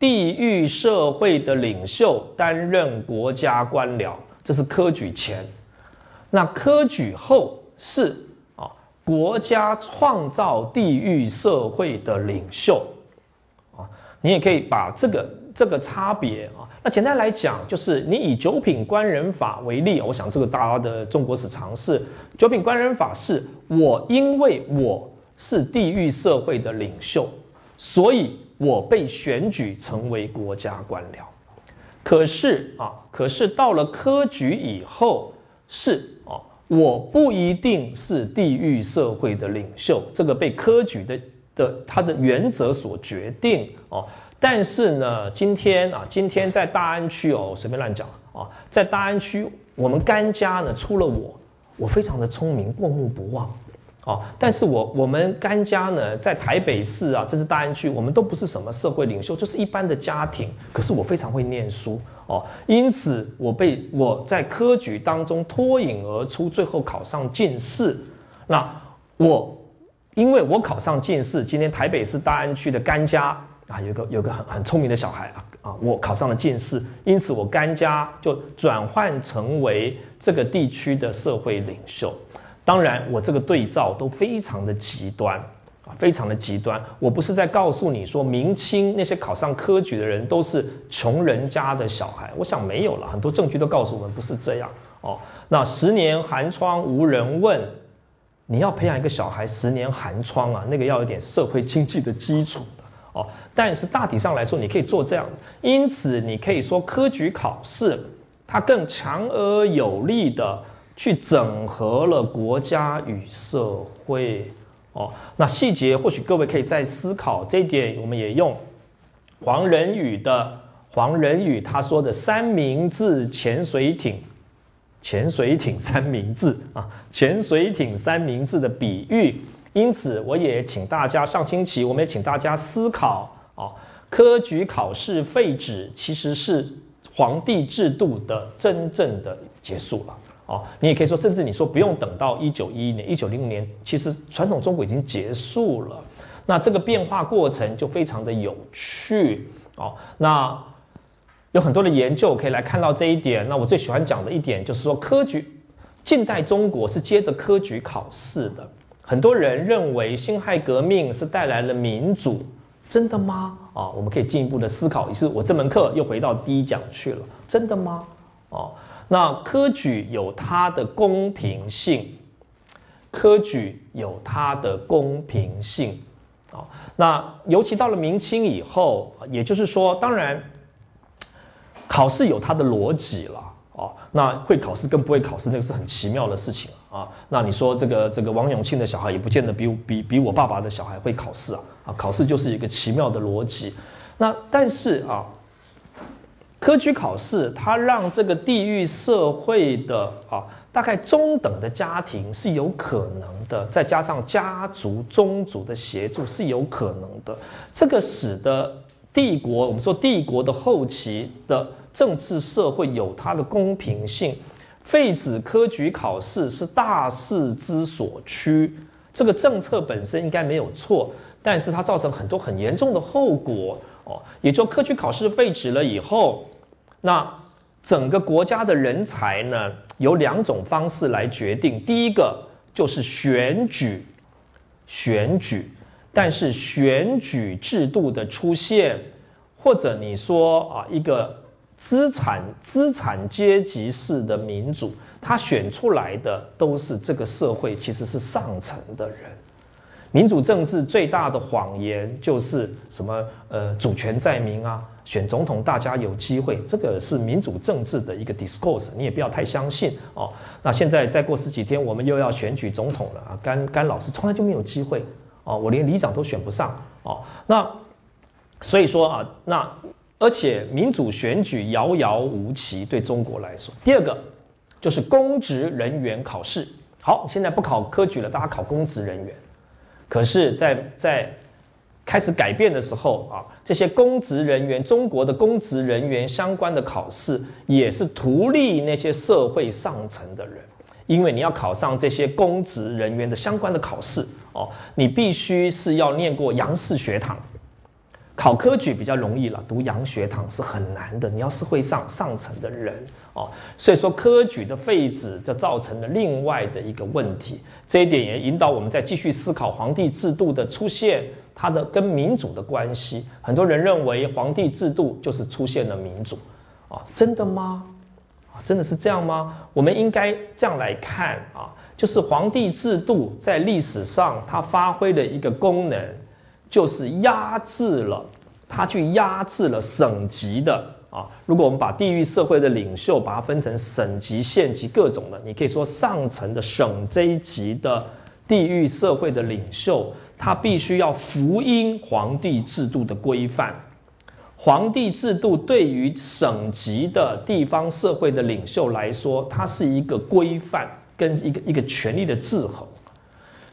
A: 地域社会的领袖担任国家官僚，这是科举前。那科举后是啊，国家创造地域社会的领袖啊。你也可以把这个这个差别啊，那简单来讲，就是你以九品官人法为例，我想这个大家的中国史常识，九品官人法是我因为我是地域社会的领袖。所以我被选举成为国家官僚，可是啊，可是到了科举以后，是，我不一定是地域社会的领袖，这个被科举的的它的原则所决定哦。但是呢，今天啊，今天在大安区哦，随便乱讲啊，在大安区，我们甘家呢，出了我，我非常的聪明，过目不忘。哦，但是我我们甘家呢，在台北市啊，这是大安区，我们都不是什么社会领袖，就是一般的家庭。可是我非常会念书哦，因此我被我在科举当中脱颖而出，最后考上进士。那我因为我考上进士，今天台北市大安区的甘家啊，有个有个很很聪明的小孩啊啊，我考上了进士，因此我甘家就转换成为这个地区的社会领袖。当然，我这个对照都非常的极端非常的极端。我不是在告诉你说，明清那些考上科举的人都是穷人家的小孩。我想没有了，很多证据都告诉我们不是这样哦。那十年寒窗无人问，你要培养一个小孩十年寒窗啊，那个要有点社会经济的基础的哦。但是大体上来说，你可以做这样。因此，你可以说科举考试它更强而有力的。去整合了国家与社会哦，那细节或许各位可以再思考这一点。我们也用黄仁宇的黄仁宇他说的“三明治潜水艇”，潜水艇三明治啊，潜水艇三明治的比喻。因此，我也请大家上星期，我们也请大家思考哦，科举考试废止其实是皇帝制度的真正的结束了。你也可以说，甚至你说不用等到一九一一年、一九零五年，其实传统中国已经结束了。那这个变化过程就非常的有趣哦。那有很多的研究可以来看到这一点。那我最喜欢讲的一点就是说，科举近代中国是接着科举考试的。很多人认为辛亥革命是带来了民主，真的吗？啊，我们可以进一步的思考。于是我这门课又回到第一讲去了，真的吗？哦。那科举有它的公平性，科举有它的公平性，啊，那尤其到了明清以后，也就是说，当然考试有它的逻辑了，哦，那会考试跟不会考试那个是很奇妙的事情啊。那你说这个这个王永庆的小孩也不见得比比比我爸爸的小孩会考试啊，啊，考试就是一个奇妙的逻辑。那但是啊。科举考试，它让这个地域社会的啊，大概中等的家庭是有可能的，再加上家族宗族的协助是有可能的。这个使得帝国，我们说帝国的后期的政治社会有它的公平性，废止科举考试是大势之所趋，这个政策本身应该没有错，但是它造成很多很严重的后果哦。也就科举考试废止了以后，那整个国家的人才呢，有两种方式来决定。第一个就是选举，选举，但是选举制度的出现，或者你说啊一个。资产资产阶级式的民主，他选出来的都是这个社会其实是上层的人。民主政治最大的谎言就是什么？呃，主权在民啊，选总统大家有机会，这个是民主政治的一个 discourse，你也不要太相信哦。那现在再过十几天，我们又要选举总统了啊！甘甘老师从来就没有机会哦，我连里长都选不上哦。那所以说啊，那。而且民主选举遥遥无期，对中国来说。第二个就是公职人员考试。好，现在不考科举了，大家考公职人员。可是，在在开始改变的时候啊，这些公职人员，中国的公职人员相关的考试，也是图利那些社会上层的人，因为你要考上这些公职人员的相关的考试哦，你必须是要念过杨氏学堂。考科举比较容易了，读洋学堂是很难的。你要是会上上层的人哦，所以说科举的废止，就造成了另外的一个问题。这一点也引导我们在继续思考皇帝制度的出现，它的跟民主的关系。很多人认为皇帝制度就是出现了民主啊，真的吗？啊，真的是这样吗？我们应该这样来看啊，就是皇帝制度在历史上它发挥的一个功能。就是压制了，他去压制了省级的啊。如果我们把地域社会的领袖把它分成省级、县级各种的，你可以说上层的省这一级的地域社会的领袖，他必须要福音皇帝制度的规范。皇帝制度对于省级的地方社会的领袖来说，它是一个规范跟一个一个权力的制衡。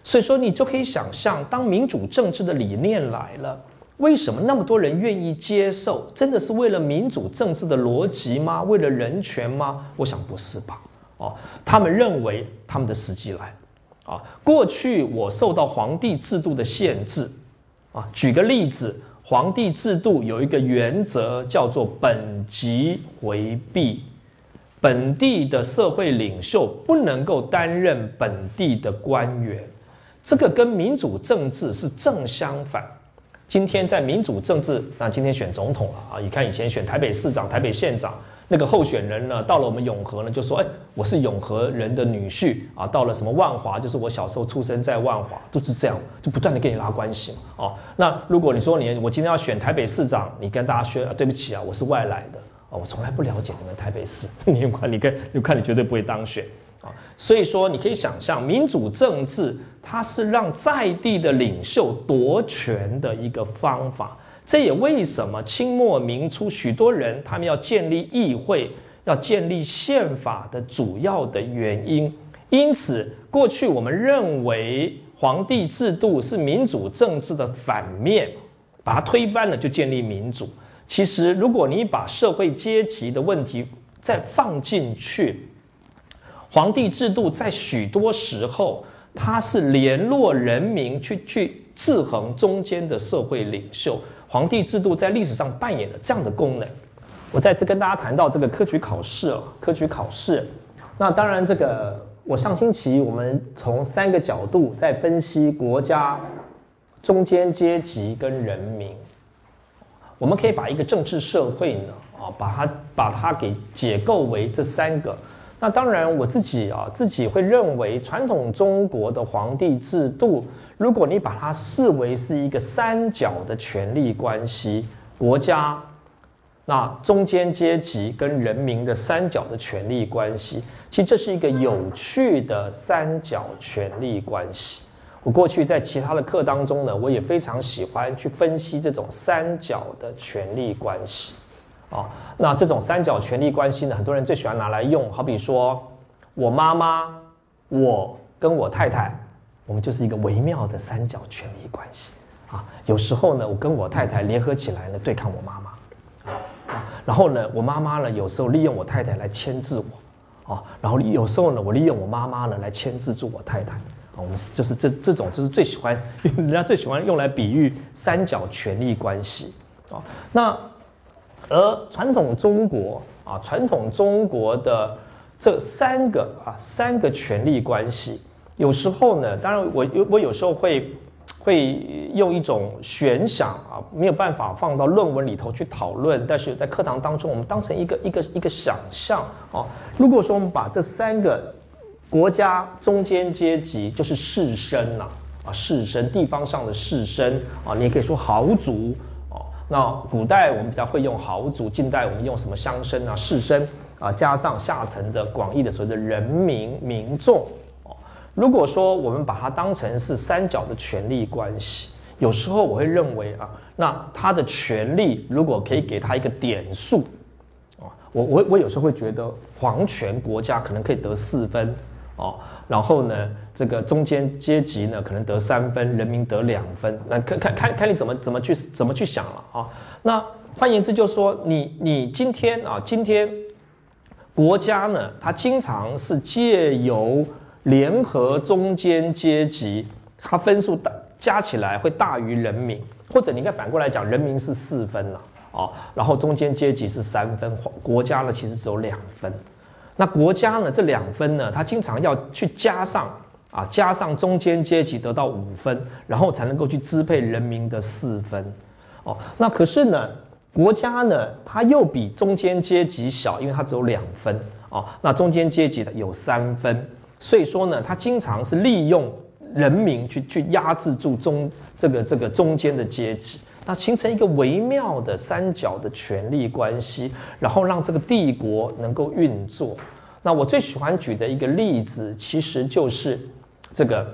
A: 所以说，你就可以想象，当民主政治的理念来了，为什么那么多人愿意接受？真的是为了民主政治的逻辑吗？为了人权吗？我想不是吧。哦，他们认为他们的时机来。啊，过去我受到皇帝制度的限制。啊，举个例子，皇帝制度有一个原则叫做本级回避，本地的社会领袖不能够担任本地的官员。这个跟民主政治是正相反。今天在民主政治，那今天选总统了啊！你看以前选台北市长、台北县长那个候选人呢，到了我们永和呢，就说：“哎，我是永和人的女婿啊。”到了什么万华，就是我小时候出生在万华，都是这样，就不断的跟你拉关系嘛。哦，那如果你说你我今天要选台北市长，你跟大家说：“对不起啊，我是外来的哦，我从来不了解你们台北市。[LAUGHS] ”你看，你跟你看，你绝对不会当选。啊，所以说你可以想象，民主政治它是让在地的领袖夺权的一个方法。这也为什么清末明初许多人他们要建立议会、要建立宪法的主要的原因。因此，过去我们认为皇帝制度是民主政治的反面，把它推翻了就建立民主。其实，如果你把社会阶级的问题再放进去，皇帝制度在许多时候，它是联络人民去去制衡中间的社会领袖。皇帝制度在历史上扮演了这样的功能。我再次跟大家谈到这个科举考试哦科举考试，那当然这个我上星期我们从三个角度在分析国家、中间阶级跟人民。我们可以把一个政治社会呢，啊，把它把它给解构为这三个。那当然，我自己啊，自己会认为，传统中国的皇帝制度，如果你把它视为是一个三角的权力关系，国家、那中间阶级跟人民的三角的权力关系，其实这是一个有趣的三角权力关系。我过去在其他的课当中呢，我也非常喜欢去分析这种三角的权力关系。啊，那这种三角权力关系呢，很多人最喜欢拿来用。好比说，我妈妈、我跟我太太，我们就是一个微妙的三角权力关系。啊，有时候呢，我跟我太太联合起来呢，对抗我妈妈。啊，然后呢，我妈妈呢，有时候利用我太太来牵制我。啊，然后有时候呢，我利用我妈妈呢来牵制住我太太。啊，我们就是这这种就是最喜欢，[LAUGHS] 人家最喜欢用来比喻三角权力关系啊。那而传统中国啊，传统中国的这三个啊三个权力关系，有时候呢，当然我有我有时候会。会用一种悬想啊，没有办法放到论文里头去讨论，但是在课堂当中，我们当成一个一个一个想象啊。如果说我们把这三个国家中间阶级，就是士绅呐啊，士绅地方上的士绅啊，你也可以说豪族。那古代我们比较会用豪族，近代我们用什么乡绅啊、士绅啊，加上下层的广义的所谓的人民民众。如果说我们把它当成是三角的权力关系，有时候我会认为啊，那他的权力如果可以给他一个点数，啊，我我我有时候会觉得皇权国家可能可以得四分，哦，然后呢，这个中间阶级呢可能得三分，人民得两分，那看看看看你怎么怎么去怎么去想了啊？那换言之就是说，你你今天啊，今天国家呢，它经常是借由联合中间阶级，它分数大加起来会大于人民，或者你应该反过来讲，人民是四分了哦，然后中间阶级是三分，国家呢其实只有两分。那国家呢这两分呢，它经常要去加上啊，加上中间阶级得到五分，然后才能够去支配人民的四分哦。那可是呢，国家呢它又比中间阶级小，因为它只有两分哦。那中间阶级的有三分。所以说呢，它经常是利用人民去去压制住中这个这个中间的阶级，那形成一个微妙的三角的权力关系，然后让这个帝国能够运作。那我最喜欢举的一个例子，其实就是这个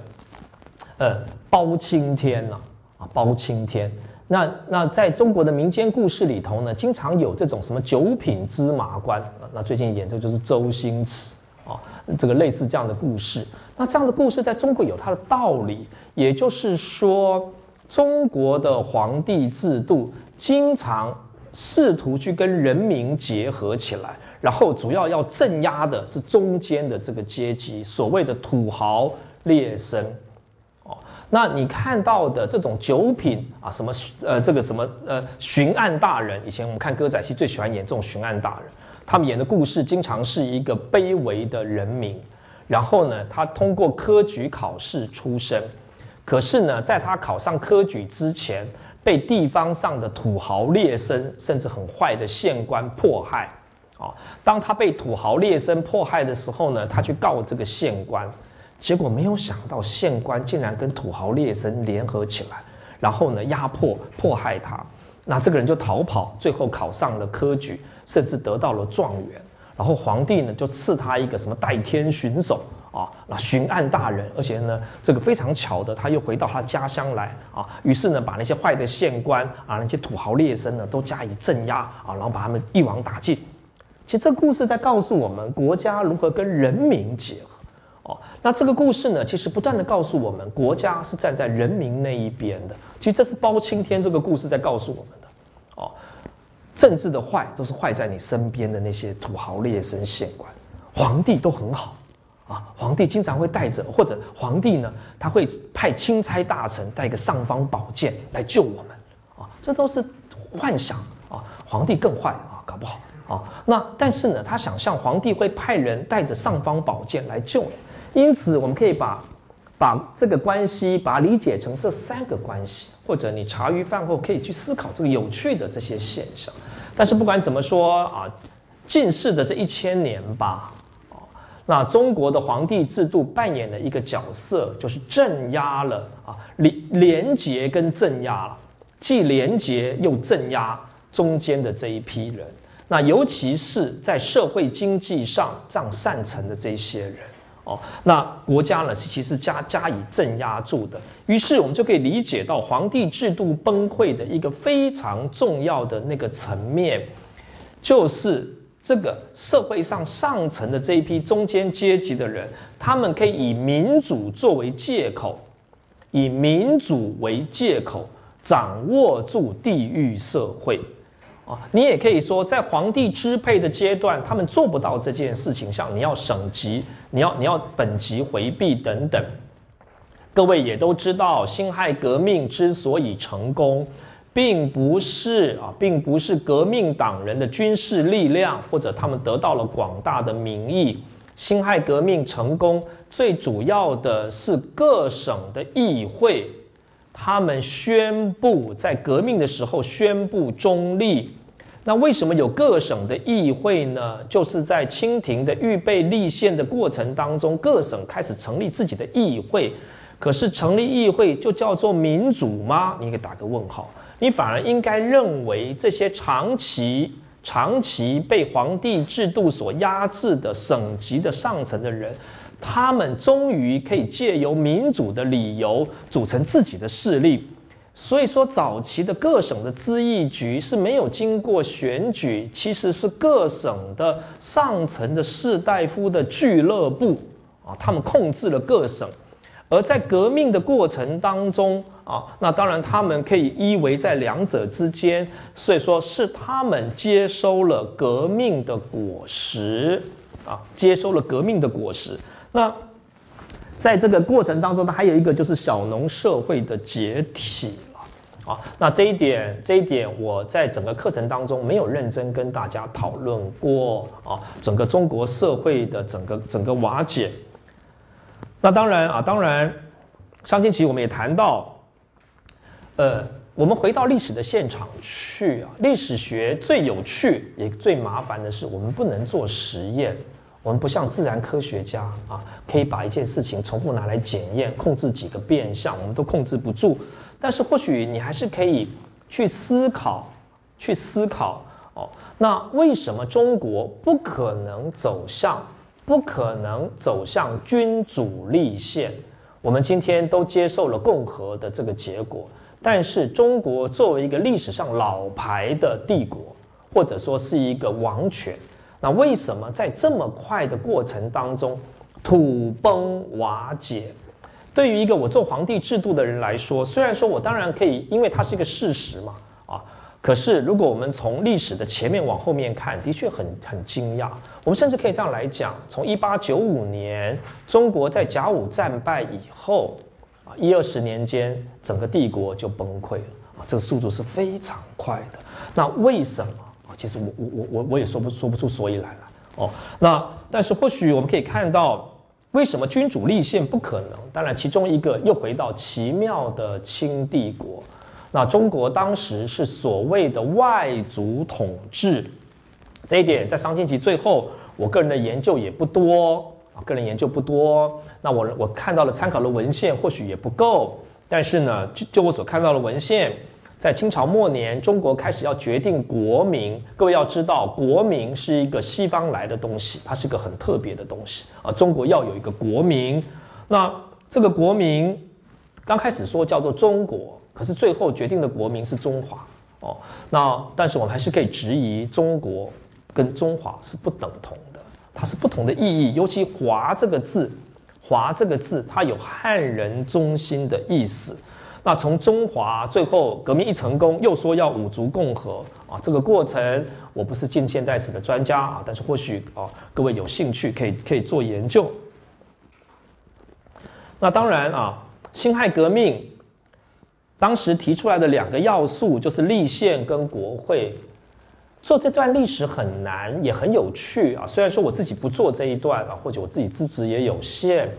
A: 呃包青天呐啊包青天。那那在中国的民间故事里头呢，经常有这种什么九品芝麻官。那最近演这就是周星驰。啊，这个类似这样的故事，那这样的故事在中国有它的道理，也就是说，中国的皇帝制度经常试图去跟人民结合起来，然后主要要镇压的是中间的这个阶级，所谓的土豪劣绅。哦，那你看到的这种九品啊，什么呃，这个什么呃，巡案大人，以前我们看歌仔戏最喜欢演这种巡案大人。他们演的故事经常是一个卑微的人民，然后呢，他通过科举考试出身，可是呢，在他考上科举之前，被地方上的土豪劣绅，甚至很坏的县官迫害。啊，当他被土豪劣绅迫害的时候呢，他去告这个县官，结果没有想到县官竟然跟土豪劣绅联合起来，然后呢，压迫迫害他。那这个人就逃跑，最后考上了科举。甚至得到了状元，然后皇帝呢就赐他一个什么代天巡守啊，那巡案大人，而且呢这个非常巧的，他又回到他家乡来啊，于是呢把那些坏的县官啊，那些土豪劣绅呢都加以镇压啊，然后把他们一网打尽。其实这故事在告诉我们国家如何跟人民结合哦。那这个故事呢，其实不断的告诉我们国家是站在人民那一边的。其实这是包青天这个故事在告诉我们的哦。政治的坏都是坏在你身边的那些土豪劣绅县官，皇帝都很好啊。皇帝经常会带着，或者皇帝呢，他会派钦差大臣带个尚方宝剑来救我们啊。这都是幻想啊。皇帝更坏啊，搞不好啊。那但是呢，他想象皇帝会派人带着尚方宝剑来救你，因此我们可以把把这个关系把它理解成这三个关系，或者你茶余饭后可以去思考这个有趣的这些现象。但是不管怎么说啊，近世的这一千年吧，啊，那中国的皇帝制度扮演的一个角色，就是镇压了啊，廉廉洁跟镇压了，既廉洁又镇压中间的这一批人，那尤其是在社会经济上这样善成的这些人，哦，那国家呢是其实加加以镇压住的。于是我们就可以理解到皇帝制度崩溃的一个非常重要的那个层面，就是这个社会上上层的这一批中间阶级的人，他们可以以民主作为借口，以民主为借口掌握住地域社会，啊，你也可以说，在皇帝支配的阶段，他们做不到这件事情，像你要省级，你要你要本级回避等等。各位也都知道，辛亥革命之所以成功，并不是啊，并不是革命党人的军事力量，或者他们得到了广大的民意。辛亥革命成功，最主要的是各省的议会。他们宣布在革命的时候宣布中立，那为什么有各省的议会呢？就是在清廷的预备立宪的过程当中，各省开始成立自己的议会。可是成立议会就叫做民主吗？你给打个问号。你反而应该认为这些长期、长期被皇帝制度所压制的省级的上层的人。他们终于可以借由民主的理由组成自己的势力，所以说早期的各省的咨议局是没有经过选举，其实是各省的上层的士大夫的俱乐部啊，他们控制了各省，而在革命的过程当中啊，那当然他们可以依偎在两者之间，所以说是他们接收了革命的果实啊，接收了革命的果实。那在这个过程当中，它还有一个就是小农社会的解体啊。那这一点，这一点我在整个课程当中没有认真跟大家讨论过啊。整个中国社会的整个整个瓦解。那当然啊，当然，上星期我们也谈到，呃，我们回到历史的现场去啊。历史学最有趣也最麻烦的是，我们不能做实验。我们不像自然科学家啊，可以把一件事情重复拿来检验，控制几个变相，我们都控制不住。但是或许你还是可以去思考，去思考哦。那为什么中国不可能走向，不可能走向君主立宪？我们今天都接受了共和的这个结果，但是中国作为一个历史上老牌的帝国，或者说是一个王权。那为什么在这么快的过程当中土崩瓦解？对于一个我做皇帝制度的人来说，虽然说我当然可以，因为它是一个事实嘛，啊，可是如果我们从历史的前面往后面看，的确很很惊讶。我们甚至可以这样来讲：从一八九五年中国在甲午战败以后，啊，一二十年间整个帝国就崩溃了，啊，这个速度是非常快的。那为什么啊？其实我我我我我也说不说不出所以来了哦。那但是或许我们可以看到，为什么君主立宪不可能？当然，其中一个又回到奇妙的清帝国。那中国当时是所谓的外族统治，这一点在商经集最后，我个人的研究也不多啊，个人研究不多。那我我看到了参考的文献或许也不够，但是呢，就就我所看到的文献。在清朝末年，中国开始要决定国名。各位要知道，国名是一个西方来的东西，它是个很特别的东西啊。中国要有一个国名，那这个国名刚开始说叫做中国，可是最后决定的国名是中华哦。那但是我们还是可以质疑，中国跟中华是不等同的，它是不同的意义。尤其“华”这个字，“华”这个字，它有汉人中心的意思。那从中华最后革命一成功，又说要五族共和啊，这个过程我不是近现代史的专家啊，但是或许啊各位有兴趣可以可以做研究。那当然啊，辛亥革命当时提出来的两个要素就是立宪跟国会，做这段历史很难也很有趣啊。虽然说我自己不做这一段啊，或者我自己资质也有限。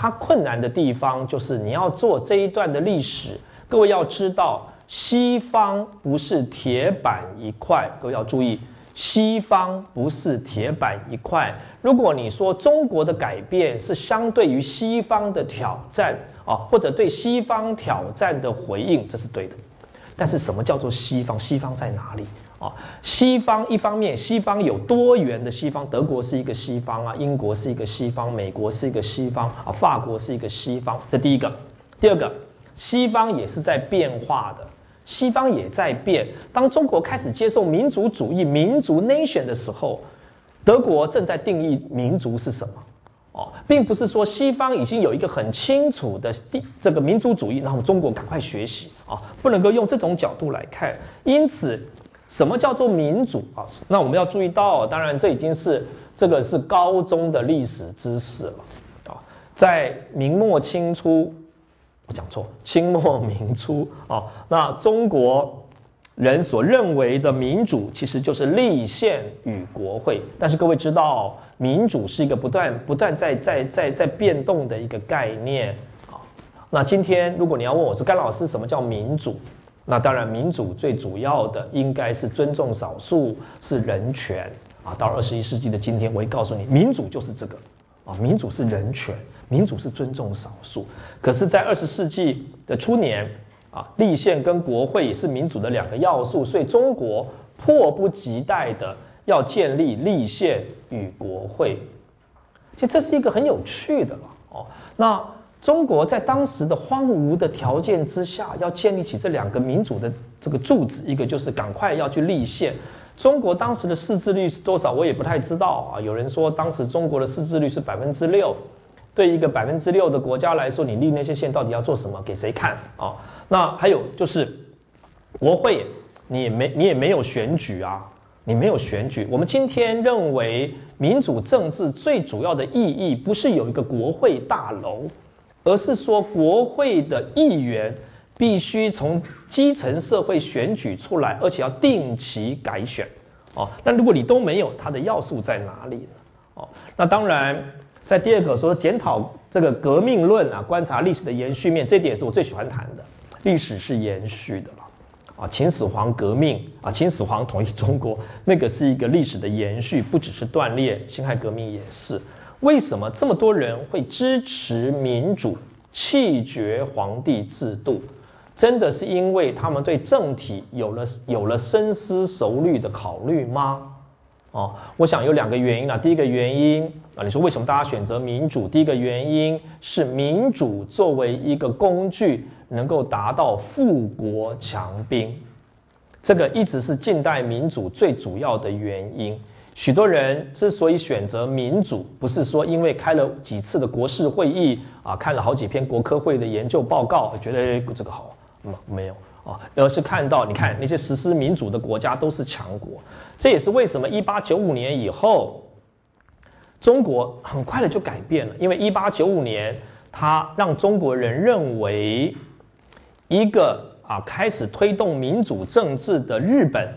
A: 它困难的地方就是你要做这一段的历史，各位要知道，西方不是铁板一块，各位要注意，西方不是铁板一块。如果你说中国的改变是相对于西方的挑战啊，或者对西方挑战的回应，这是对的。但是什么叫做西方？西方在哪里？啊，西方一方面，西方有多元的西方，德国是一个西方啊，英国是一个西方，美国是一个西方啊，法国是一个西方。这第一个，第二个，西方也是在变化的，西方也在变。当中国开始接受民族主义、民族 nation 的时候，德国正在定义民族是什么。哦，并不是说西方已经有一个很清楚的地这个民族主义，然后中国赶快学习啊，不能够用这种角度来看。因此。什么叫做民主啊？那我们要注意到，当然这已经是这个是高中的历史知识了啊。在明末清初，我讲错，清末明初啊，那中国人所认为的民主，其实就是立宪与国会。但是各位知道，民主是一个不断不断在在在在变动的一个概念啊。那今天如果你要问我说，甘老师，什么叫民主？那当然，民主最主要的应该是尊重少数，是人权啊。到二十一世纪的今天，我会告诉你，民主就是这个啊，民主是人权，民主是尊重少数。可是，在二十世纪的初年啊，立宪跟国会也是民主的两个要素，所以中国迫不及待的要建立立宪与国会。其实这是一个很有趣的了哦。那。中国在当时的荒芜的条件之下，要建立起这两个民主的这个柱子，一个就是赶快要去立宪。中国当时的识字率是多少，我也不太知道啊。有人说当时中国的识字率是百分之六，对一个百分之六的国家来说，你立那些宪到底要做什么，给谁看啊？那还有就是国会，你也没你也没有选举啊，你没有选举。我们今天认为民主政治最主要的意义，不是有一个国会大楼。而是说，国会的议员必须从基层社会选举出来，而且要定期改选。哦，那如果你都没有，它的要素在哪里呢？哦，那当然，在第二个说检讨这个革命论啊，观察历史的延续面，这点是我最喜欢谈的。历史是延续的了。啊，秦始皇革命啊，秦始皇统一中国，那个是一个历史的延续，不只是断裂，辛亥革命也是。为什么这么多人会支持民主、弃绝皇帝制度？真的是因为他们对政体有了有了深思熟虑的考虑吗？哦，我想有两个原因啊。第一个原因啊，你说为什么大家选择民主？第一个原因是民主作为一个工具，能够达到富国强兵，这个一直是近代民主最主要的原因。许多人之所以选择民主，不是说因为开了几次的国事会议啊，看了好几篇国科会的研究报告，觉得这个好，没没有啊，而是看到你看那些实施民主的国家都是强国，这也是为什么一八九五年以后，中国很快的就改变了，因为一八九五年它让中国人认为，一个啊开始推动民主政治的日本。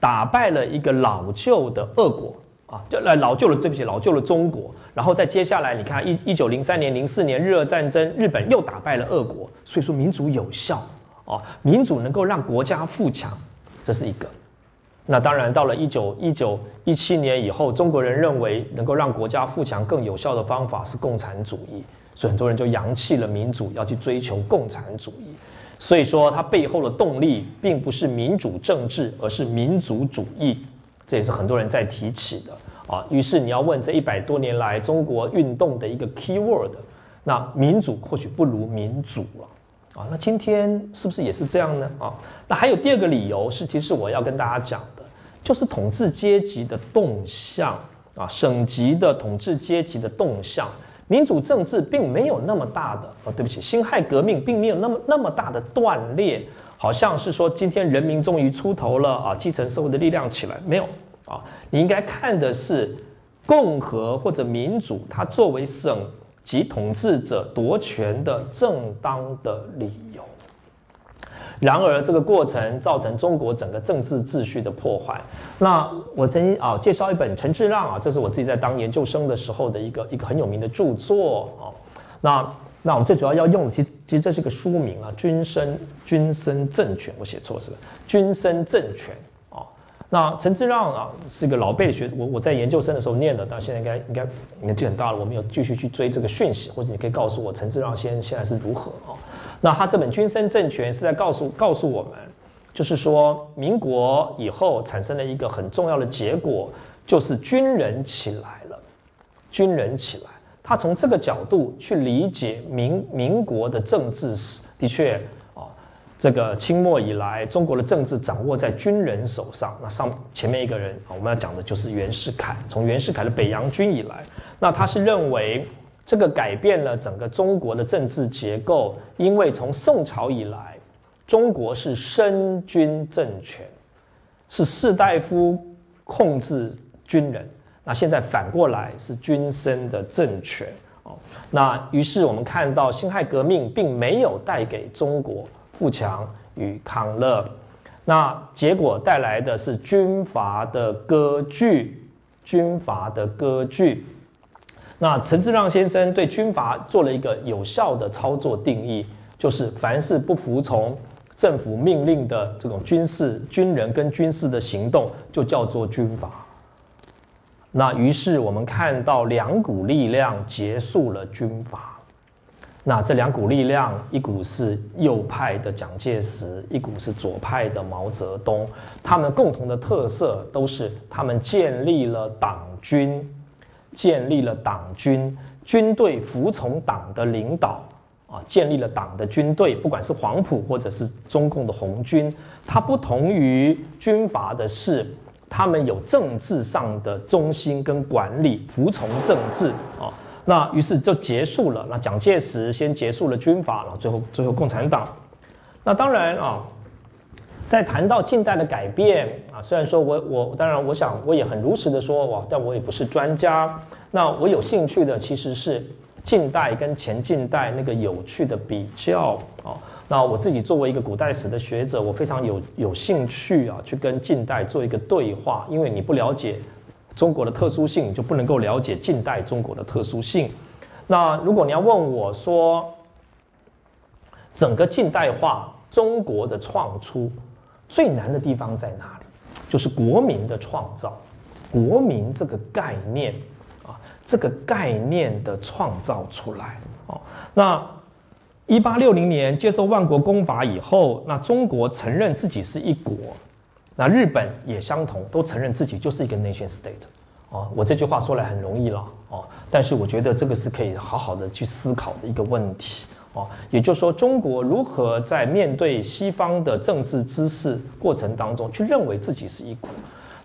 A: 打败了一个老旧的俄国啊，就来老旧的，对不起，老旧的中国。然后再接下来，你看一一九零三年、零四年日俄战争，日本又打败了俄国，所以说民主有效哦，民主能够让国家富强，这是一个。那当然，到了一九一九一七年以后，中国人认为能够让国家富强更有效的方法是共产主义，所以很多人就扬弃了民主，要去追求共产主义。所以说，它背后的动力并不是民主政治，而是民族主义，这也是很多人在提起的啊。于是你要问这一百多年来中国运动的一个 key word，那民主或许不如民主了啊。那今天是不是也是这样呢？啊，那还有第二个理由是，其实我要跟大家讲的，就是统治阶级的动向啊，省级的统治阶级的动向。民主政治并没有那么大的啊，对不起，辛亥革命并没有那么那么大的断裂，好像是说今天人民终于出头了啊，基层社会的力量起来没有啊？你应该看的是共和或者民主，它作为省级统治者夺权的正当的理由。然而，这个过程造成中国整个政治秩序的破坏。那我曾经啊介绍一本陈志让啊，这是我自己在当研究生的时候的一个一个很有名的著作啊。那那我们最主要要用的，其实其实这是个书名啊，《君生君生政权》，我写错是吧？君生政权啊。那陈志让啊是一个老辈的学，我我在研究生的时候念的，但现在应该应该年纪很大了，我没有继续去追这个讯息，或者你可以告诉我陈志让先现在是如何啊？那他这本《君生政权》是在告诉告诉我们，就是说民国以后产生了一个很重要的结果，就是军人起来了，军人起来。他从这个角度去理解民民国的政治史，的确啊，这个清末以来中国的政治掌握在军人手上。那上前面一个人，我们要讲的就是袁世凯。从袁世凯的北洋军以来，那他是认为。这个改变了整个中国的政治结构，因为从宋朝以来，中国是身军政权，是士大夫控制军人，那现在反过来是军身的政权哦。那于是我们看到辛亥革命并没有带给中国富强与康乐，那结果带来的是军阀的割据，军阀的割据。那陈志让先生对军阀做了一个有效的操作定义，就是凡是不服从政府命令的这种军事军人跟军事的行动，就叫做军阀。那于是我们看到两股力量结束了军阀。那这两股力量，一股是右派的蒋介石，一股是左派的毛泽东。他们共同的特色都是他们建立了党军。建立了党军，军队服从党的领导啊，建立了党的军队，不管是黄埔或者是中共的红军，它不同于军阀的是，他们有政治上的中心跟管理，服从政治啊。那于是就结束了。那蒋介石先结束了军阀，然后最后最后共产党。那当然啊。在谈到近代的改变啊，虽然说我我当然我想我也很如实的说哇，但我也不是专家。那我有兴趣的其实是近代跟前近代那个有趣的比较啊。那我自己作为一个古代史的学者，我非常有有兴趣啊，去跟近代做一个对话。因为你不了解中国的特殊性，你就不能够了解近代中国的特殊性。那如果你要问我说，整个近代化中国的创出。最难的地方在哪里？就是国民的创造，国民这个概念啊，这个概念的创造出来哦。那一八六零年接受万国公法以后，那中国承认自己是一国，那日本也相同，都承认自己就是一个 nation state 哦。我这句话说来很容易了哦，但是我觉得这个是可以好好的去思考的一个问题。哦，也就是说，中国如何在面对西方的政治知识过程当中，去认为自己是一国？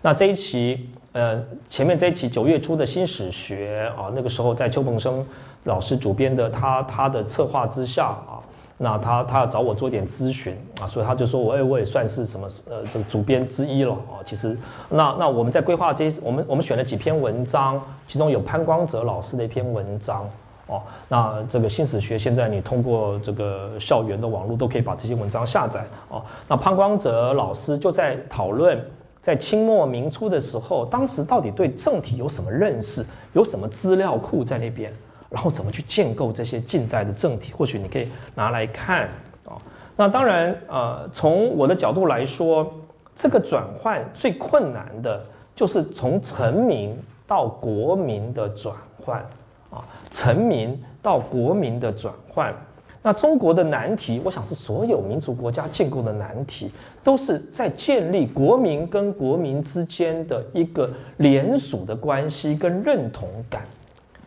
A: 那这一期，呃，前面这一期九月初的新史学啊，那个时候在邱鹏生老师主编的他他的策划之下啊，那他他要找我做点咨询啊，所以他就说我哎我也算是什么呃这个主编之一了啊。其实，那那我们在规划这些，我们我们选了几篇文章，其中有潘光泽老师的一篇文章。哦，那这个新史学现在你通过这个校园的网络都可以把这些文章下载哦。那潘光泽老师就在讨论，在清末明初的时候，当时到底对政体有什么认识，有什么资料库在那边，然后怎么去建构这些近代的政体，或许你可以拿来看哦。那当然，呃，从我的角度来说，这个转换最困难的就是从臣民到国民的转换。啊，臣民到国民的转换，那中国的难题，我想是所有民族国家建构的难题，都是在建立国民跟国民之间的一个联属的关系跟认同感。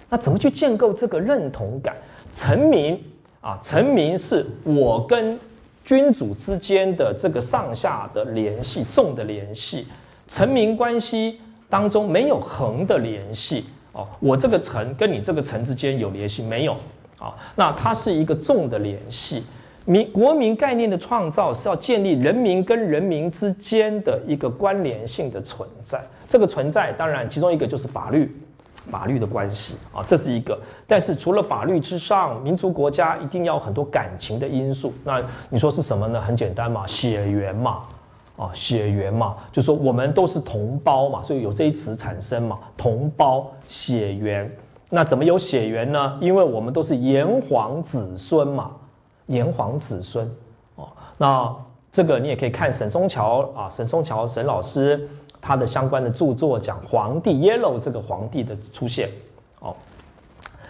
A: 那怎么去建构这个认同感？臣民啊，臣民是我跟君主之间的这个上下的联系，重的联系。臣民关系当中没有横的联系。我这个城跟你这个城之间有联系没有？啊，那它是一个重的联系。民国民概念的创造是要建立人民跟人民之间的一个关联性的存在。这个存在当然其中一个就是法律，法律的关系啊，这是一个。但是除了法律之上，民族国家一定要很多感情的因素。那你说是什么呢？很简单嘛，血缘嘛。啊，血缘嘛，就说我们都是同胞嘛，所以有这一词产生嘛，同胞血缘。那怎么有血缘呢？因为我们都是炎黄子孙嘛，炎黄子孙。哦，那这个你也可以看沈松桥啊，沈松桥沈老师他的相关的著作，讲皇帝 Yellow 这个皇帝的出现。哦，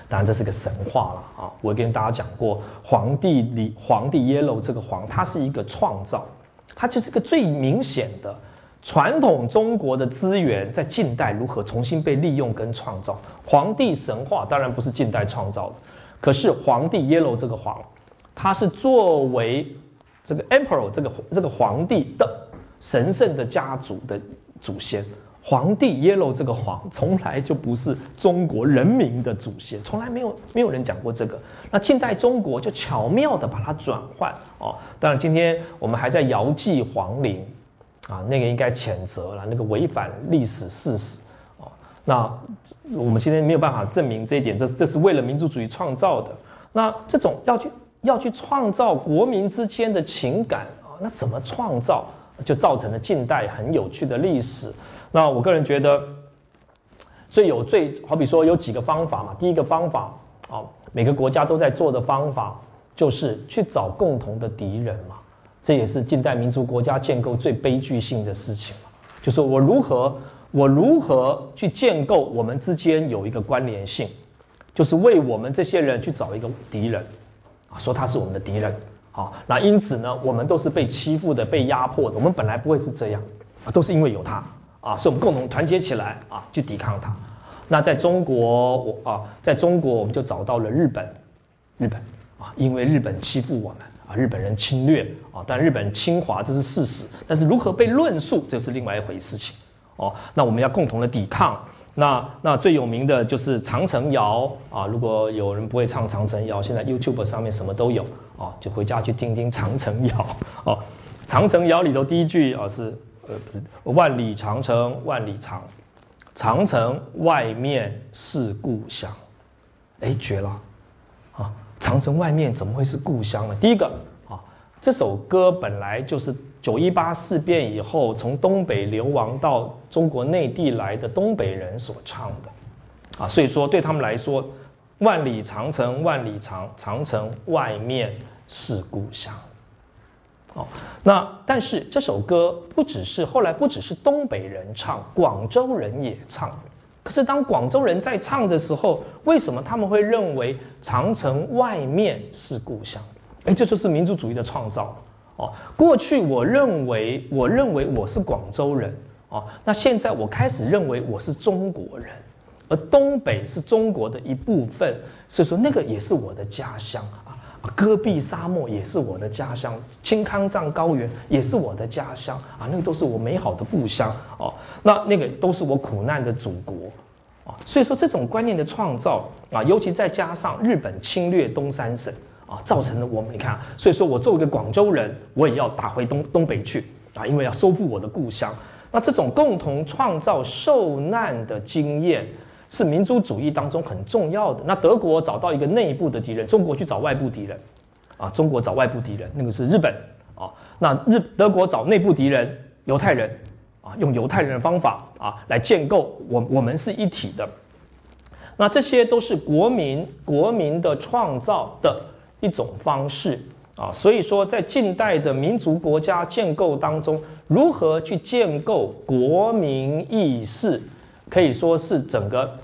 A: 当然这是个神话了啊，我跟大家讲过，皇帝里皇帝 Yellow 这个皇，它是一个创造。它就是个最明显的传统中国的资源，在近代如何重新被利用跟创造。皇帝神话当然不是近代创造的，可是皇帝 Yellow 这个皇，他是作为这个 Emperor 这个这个皇帝的神圣的家族的祖先。皇帝 Yellow 这个皇从来就不是中国人民的祖先，从来没有没有人讲过这个。那近代中国就巧妙的把它转换哦。当然，今天我们还在遥祭皇陵，啊，那个应该谴责了，那个违反历史事实啊。那我们今天没有办法证明这一点，这这是为了民族主义创造的。那这种要去要去创造国民之间的情感啊，那怎么创造，就造成了近代很有趣的历史。那我个人觉得，最有最好比说有几个方法嘛。第一个方法啊，每个国家都在做的方法，就是去找共同的敌人嘛。这也是近代民族国家建构最悲剧性的事情，就是我如何我如何去建构我们之间有一个关联性，就是为我们这些人去找一个敌人，啊，说他是我们的敌人，好，那因此呢，我们都是被欺负的、被压迫的，我们本来不会是这样，啊，都是因为有他，啊，所以我们共同团结起来啊，去抵抗他。那在中国，我啊，在中国我们就找到了日本，日本啊，因为日本欺负我们。啊，日本人侵略啊，但日本侵华这是事实，但是如何被论述，这是另外一回事情哦。那我们要共同的抵抗。那那最有名的就是长城谣啊。如果有人不会唱长城谣，现在 YouTube 上面什么都有啊，就回家去听听长城谣哦。长城谣里头第一句啊是呃不是万里长城万里长，长城外面是故乡，哎绝了啊！长城外面怎么会是故乡呢？第一个啊，这首歌本来就是九一八事变以后从东北流亡到中国内地来的东北人所唱的，啊，所以说对他们来说，万里长城万里长，长城外面是故乡。哦，那但是这首歌不只是后来不只是东北人唱，广州人也唱。可是当广州人在唱的时候，为什么他们会认为长城外面是故乡？哎，这就是民族主义的创造哦。过去我认为，我认为我是广州人哦，那现在我开始认为我是中国人，而东北是中国的一部分，所以说那个也是我的家乡啊。戈壁沙漠也是我的家乡，青康藏高原也是我的家乡啊，那个都是我美好的故乡哦。那那个都是我苦难的祖国啊。所以说这种观念的创造啊，尤其再加上日本侵略东三省啊，造成了我们你看，所以说我作为一个广州人，我也要打回东东北去啊，因为要收复我的故乡。那这种共同创造受难的经验。是民族主义当中很重要的。那德国找到一个内部的敌人，中国去找外部敌人，啊，中国找外部敌人，那个是日本，啊，那日德国找内部敌人，犹太人，啊，用犹太人的方法啊来建构我我们是一体的。那这些都是国民国民的创造的一种方式啊。所以说，在近代的民族国家建构当中，如何去建构国民意识？可以说是整个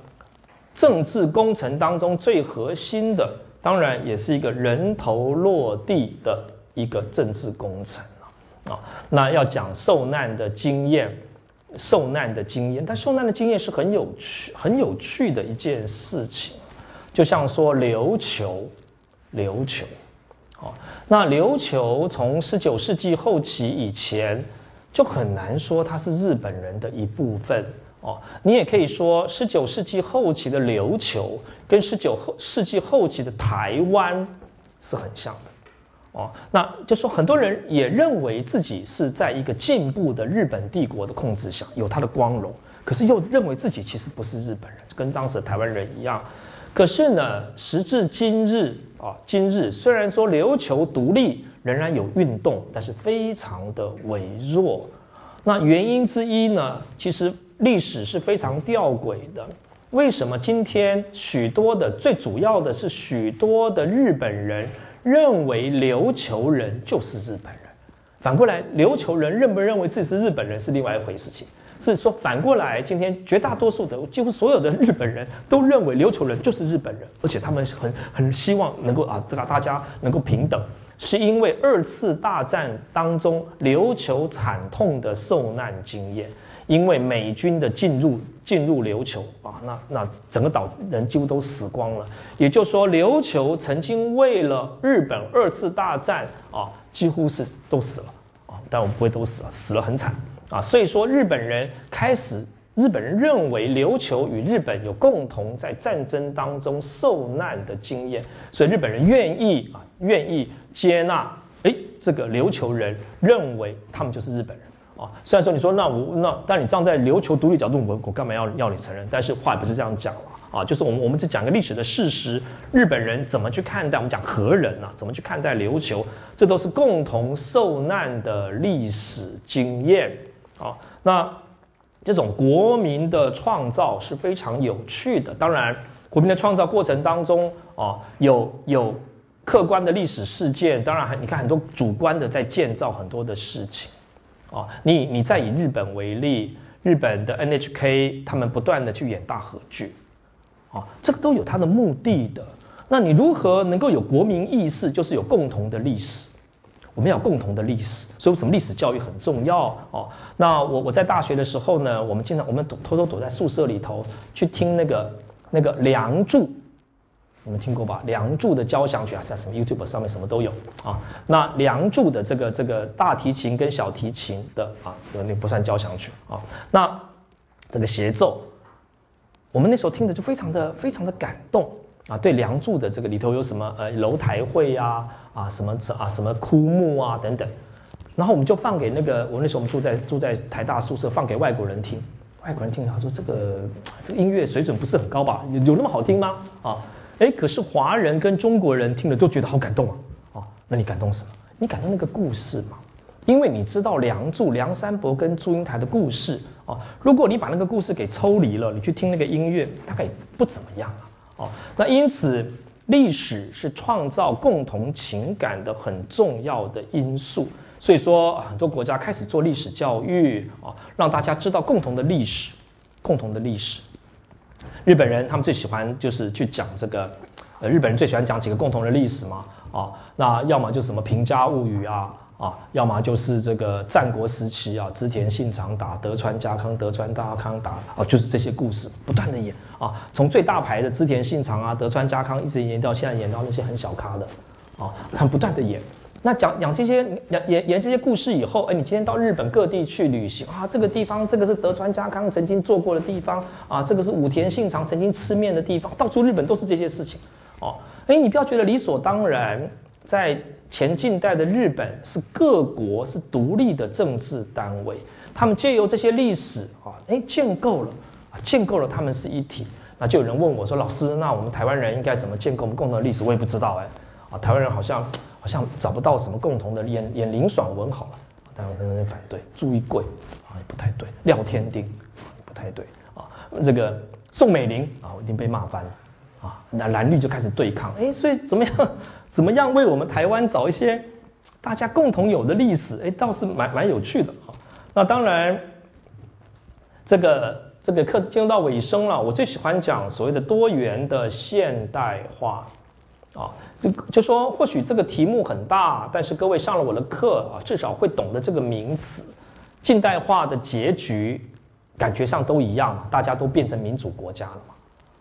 A: 政治工程当中最核心的，当然也是一个人头落地的一个政治工程啊。那要讲受难的经验，受难的经验，但受难的经验是很有趣、很有趣的一件事情。就像说琉球，琉球，哦，那琉球从十九世纪后期以前就很难说它是日本人的一部分。哦，你也可以说，十九世纪后期的琉球跟十九后世纪后期的台湾是很像的。哦，那就说很多人也认为自己是在一个进步的日本帝国的控制下，有它的光荣，可是又认为自己其实不是日本人，跟当时的台湾人一样。可是呢，时至今日啊，今日虽然说琉球独立仍然有运动，但是非常的微弱。那原因之一呢，其实。历史是非常吊诡的，为什么今天许多的最主要的是许多的日本人认为琉球人就是日本人，反过来琉球人认不认为自己是日本人是另外一回事情。是说反过来，今天绝大多数的几乎所有的日本人都认为琉球人就是日本人，而且他们很很希望能够啊，这个大家能够平等，是因为二次大战当中琉球惨痛的受难经验。因为美军的进入进入琉球啊，那那整个岛人几乎都死光了。也就是说，琉球曾经为了日本二次大战啊，几乎是都死了啊。但我们不会都死了，死了很惨啊。所以说，日本人开始，日本人认为琉球与日本有共同在战争当中受难的经验，所以日本人愿意啊，愿意接纳。哎，这个琉球人认为他们就是日本人。啊。虽然说你说那我那，但你站在琉球独立角度，我我干嘛要要你承认？但是话也不是这样讲了啊，就是我们我们只讲个历史的事实，日本人怎么去看待？我们讲和人啊，怎么去看待琉球？这都是共同受难的历史经验啊。那这种国民的创造是非常有趣的。当然，国民的创造过程当中啊，有有。客观的历史事件，当然还你看很多主观的在建造很多的事情，啊，你你再以日本为例，日本的 NHK 他们不断的去演大合剧，啊，这个都有它的目的的。那你如何能够有国民意识，就是有共同的历史，我们要共同的历史，所以为什么历史教育很重要哦。那我我在大学的时候呢，我们经常我们躲偷偷躲在宿舍里头去听那个那个《梁祝》。你们听过吧？《梁祝》的交响曲啊，在什么 YouTube 上面什么都有啊。那《梁祝》的这个这个大提琴跟小提琴的啊，那不算交响曲啊。那这个协奏，我们那时候听的就非常的非常的感动啊。对《梁祝》的这个里头有什么呃楼台会呀啊什么啊什么枯木啊等等，然后我们就放给那个我那时候我们住在住在台大宿舍，放给外国人听。外国人听他说这个这个音乐水准不是很高吧？有有那么好听吗？啊？哎，可是华人跟中国人听了都觉得好感动啊！啊，那你感动什么？你感动那个故事嘛？因为你知道梁祝、梁山伯跟祝英台的故事啊。如果你把那个故事给抽离了，你去听那个音乐，大概也不怎么样啊。哦，那因此历史是创造共同情感的很重要的因素。所以说，很多国家开始做历史教育啊，让大家知道共同的历史，共同的历史。日本人他们最喜欢就是去讲这个，呃，日本人最喜欢讲几个共同的历史嘛，啊，那要么就是什么平家物语啊，啊，要么就是这个战国时期啊，织田信长打德川家康，德川家康打啊，就是这些故事不断的演啊，从最大牌的织田信长啊，德川家康一直演到现在演到那些很小咖的，啊，他们不断的演。那讲讲这些演演演这些故事以后，哎，你今天到日本各地去旅行啊，这个地方这个是德川家康曾经做过的地方啊，这个是武田信长曾经吃面的地方，到处日本都是这些事情哦。哎，你不要觉得理所当然，在前近代的日本是各国是独立的政治单位，他们借由这些历史啊，哎，建构了啊，建构了他们是一体。那就有人问我说，老师，那我们台湾人应该怎么建构我们共同的历史？我也不知道哎，啊，台湾人好像。好像找不到什么共同的演演林爽文好了，但我很多人反对。朱一贵啊也不太对，廖天丁不太对啊。这个宋美龄啊一定被骂翻了啊。那蓝绿就开始对抗，哎，所以怎么样 [LAUGHS] 怎么样为我们台湾找一些大家共同有的历史，哎，倒是蛮蛮有趣的啊。那当然，这个这个课进入到尾声了，我最喜欢讲所谓的多元的现代化。啊，就就说或许这个题目很大，但是各位上了我的课啊，至少会懂得这个名词。近代化的结局，感觉上都一样，大家都变成民主国家了嘛。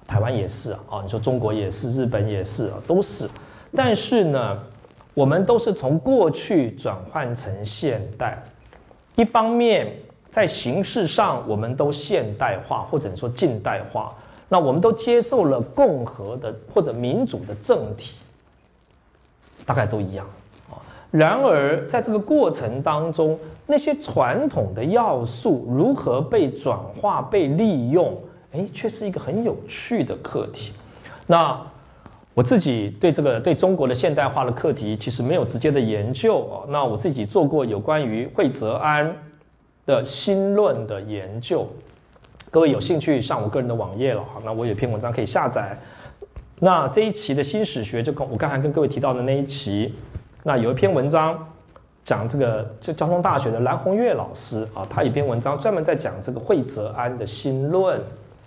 A: 台湾也是啊，你说中国也是，日本也是啊，都是。但是呢，我们都是从过去转换成现代。一方面在形式上，我们都现代化，或者说近代化。那我们都接受了共和的或者民主的政体，大概都一样啊。然而，在这个过程当中，那些传统的要素如何被转化、被利用，哎，却是一个很有趣的课题。那我自己对这个对中国的现代化的课题，其实没有直接的研究啊。那我自己做过有关于惠泽安的新论的研究。各位有兴趣上我个人的网页了哈，那我有篇文章可以下载。那这一期的新史学就跟我刚才跟各位提到的那一期，那有一篇文章讲这个，这交通大学的蓝宏月老师啊，他有篇文章专门在讲这个惠泽安的新论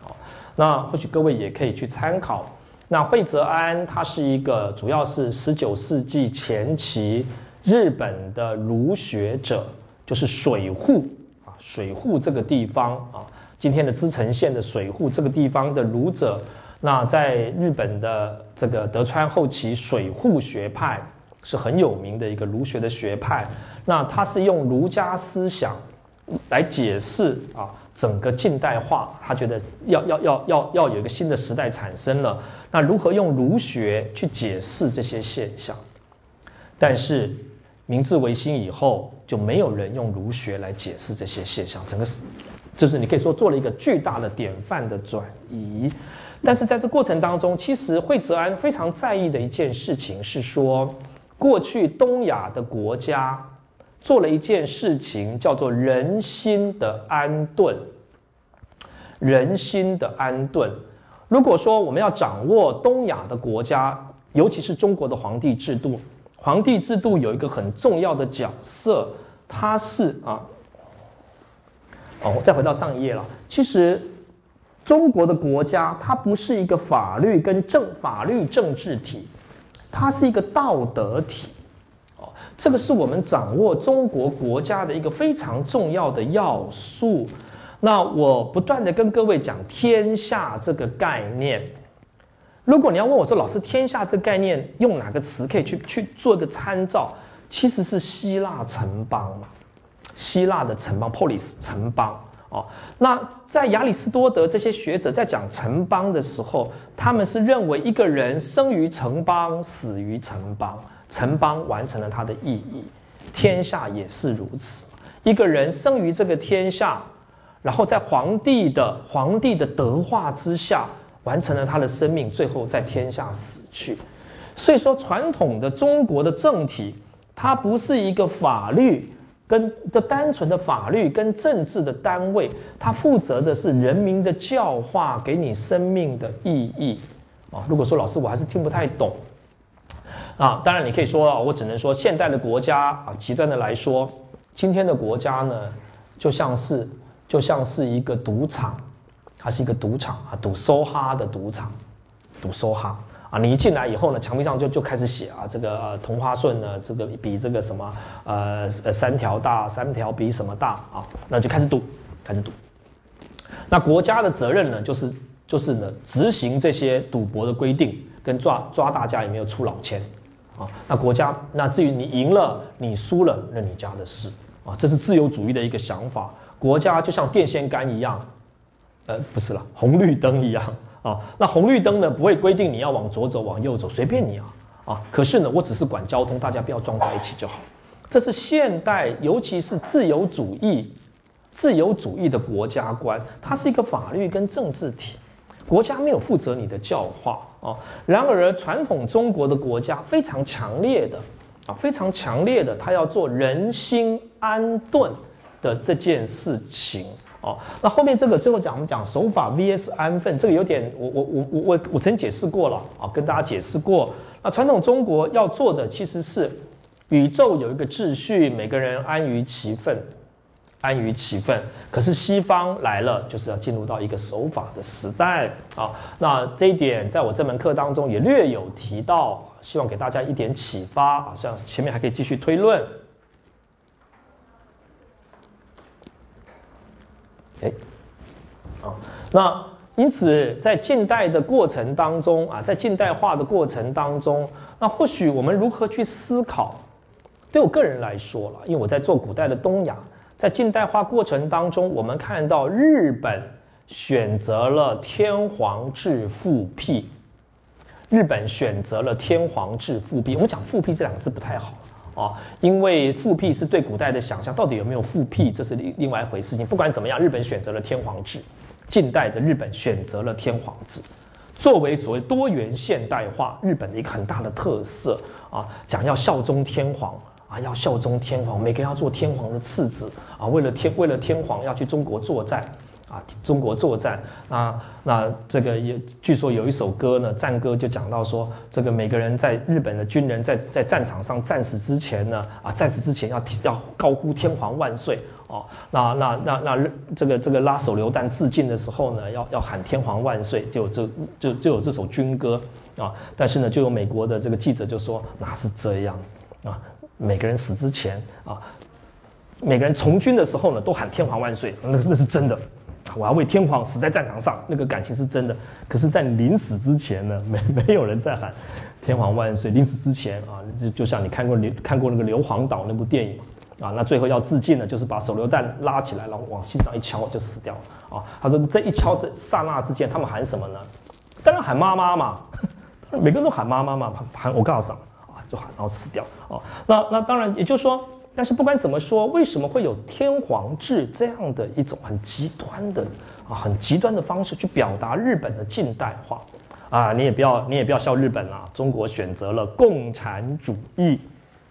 A: 啊。那或许各位也可以去参考。那惠泽安他是一个主要是十九世纪前期日本的儒学者，就是水户啊，水户这个地方啊。今天的滋城县的水户这个地方的儒者，那在日本的这个德川后期水户学派是很有名的一个儒学的学派。那他是用儒家思想来解释啊整个近代化，他觉得要要要要要有一个新的时代产生了。那如何用儒学去解释这些现象？但是明治维新以后，就没有人用儒学来解释这些现象，整个，就是你可以说做了一个巨大的典范的转移。但是在这过程当中，其实惠泽安非常在意的一件事情是说，过去东亚的国家做了一件事情，叫做人心的安顿。人心的安顿。如果说我们要掌握东亚的国家，尤其是中国的皇帝制度。皇帝制度有一个很重要的角色，它是啊，哦，再回到上一页了。其实中国的国家它不是一个法律跟政法律政治体，它是一个道德体。哦，这个是我们掌握中国国家的一个非常重要的要素。那我不断的跟各位讲天下这个概念。如果你要问我说，老师，天下这个概念用哪个词可以去去做一个参照？其实是希腊城邦嘛，希腊的城邦 （polis） 城邦哦。那在亚里士多德这些学者在讲城邦的时候，他们是认为一个人生于城邦，死于城邦，城邦完成了他的意义。天下也是如此，一个人生于这个天下，然后在皇帝的皇帝的德化之下。完成了他的生命，最后在天下死去。所以说，传统的中国的政体，它不是一个法律跟这单纯的法律跟政治的单位，它负责的是人民的教化，给你生命的意义啊。如果说老师我还是听不太懂啊，当然你可以说，我只能说现代的国家啊，极端的来说，今天的国家呢，就像是就像是一个赌场。它是一个赌场啊，赌梭哈的赌场，赌梭哈啊！你一进来以后呢，墙壁上就就开始写啊，这个同花顺呢，这个比这个什么呃呃三条大，三条比什么大啊？那就开始赌，开始赌。那国家的责任呢，就是就是呢，执行这些赌博的规定，跟抓抓大家有没有出老千啊？那国家那至于你赢了，你输了，那你家的事啊！这是自由主义的一个想法，国家就像电线杆一样。呃，不是了，红绿灯一样啊。那红绿灯呢，不会规定你要往左走，往右走，随便你啊啊。可是呢，我只是管交通，大家不要撞在一起就好。这是现代，尤其是自由主义、自由主义的国家观，它是一个法律跟政治体，国家没有负责你的教化啊。然而，传统中国的国家非常强烈的啊，非常强烈的，他要做人心安顿的这件事情。哦，那后面这个最后讲我们讲守法 VS 安分，这个有点我我我我我我曾经解释过了啊，跟大家解释过。那传统中国要做的其实是宇宙有一个秩序，每个人安于其分，安于其分。可是西方来了，就是要进入到一个守法的时代啊。那这一点在我这门课当中也略有提到，希望给大家一点启发啊。像前面还可以继续推论。哎，啊，那因此在近代的过程当中啊，在近代化的过程当中，那或许我们如何去思考？对我个人来说了，因为我在做古代的东亚，在近代化过程当中，我们看到日本选择了天皇制复辟，日本选择了天皇制复辟。我们讲复辟这两个字不太好。啊，因为复辟是对古代的想象，到底有没有复辟，这是另另外一回事情。不管怎么样，日本选择了天皇制，近代的日本选择了天皇制，作为所谓多元现代化日本的一个很大的特色啊，讲要效忠天皇啊，要效忠天皇，每个人要做天皇的次子啊，为了天为了天皇要去中国作战。啊，中国作战，那那这个也据说有一首歌呢，战歌就讲到说，这个每个人在日本的军人在在战场上战死之前呢，啊，战死之前要要高呼天皇万岁哦，那那那那这个这个拉手榴弹致敬的时候呢，要要喊天皇万岁，就有这就就有这首军歌啊，但是呢，就有美国的这个记者就说哪是这样啊，每个人死之前啊，每个人从军的时候呢，都喊天皇万岁，那那是真的。我要为天皇死在战场上，那个感情是真的。可是，在临死之前呢，[LAUGHS] 没没有人在喊“天皇万岁”。临死之前啊，就就像你看过刘看过那个《硫磺岛》那部电影啊，那最后要致敬呢，就是把手榴弹拉起来，然后往心脏一敲就死掉了啊。他说这一敲这刹那之间，他们喊什么呢？当然喊妈妈嘛，[LAUGHS] 每个人都喊妈妈嘛，喊我告诉你啊，就喊然后死掉哦。那那当然，也就是说，但是不管怎么说，为什么会有天皇制这样的一种很极端的啊很极端的方式去表达日本的近代化啊？你也不要你也不要笑日本啊，中国选择了共产主义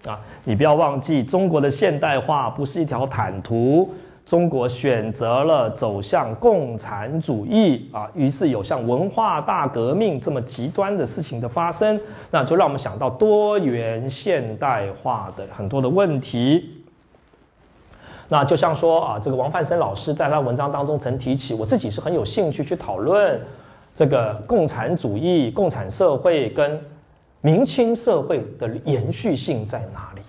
A: 啊，你不要忘记中国的现代化不是一条坦途。中国选择了走向共产主义啊，于是有像文化大革命这么极端的事情的发生，那就让我们想到多元现代化的很多的问题。那就像说啊，这个王范生老师在他文章当中曾提起，我自己是很有兴趣去讨论这个共产主义、共产社会跟明清社会的延续性在哪里？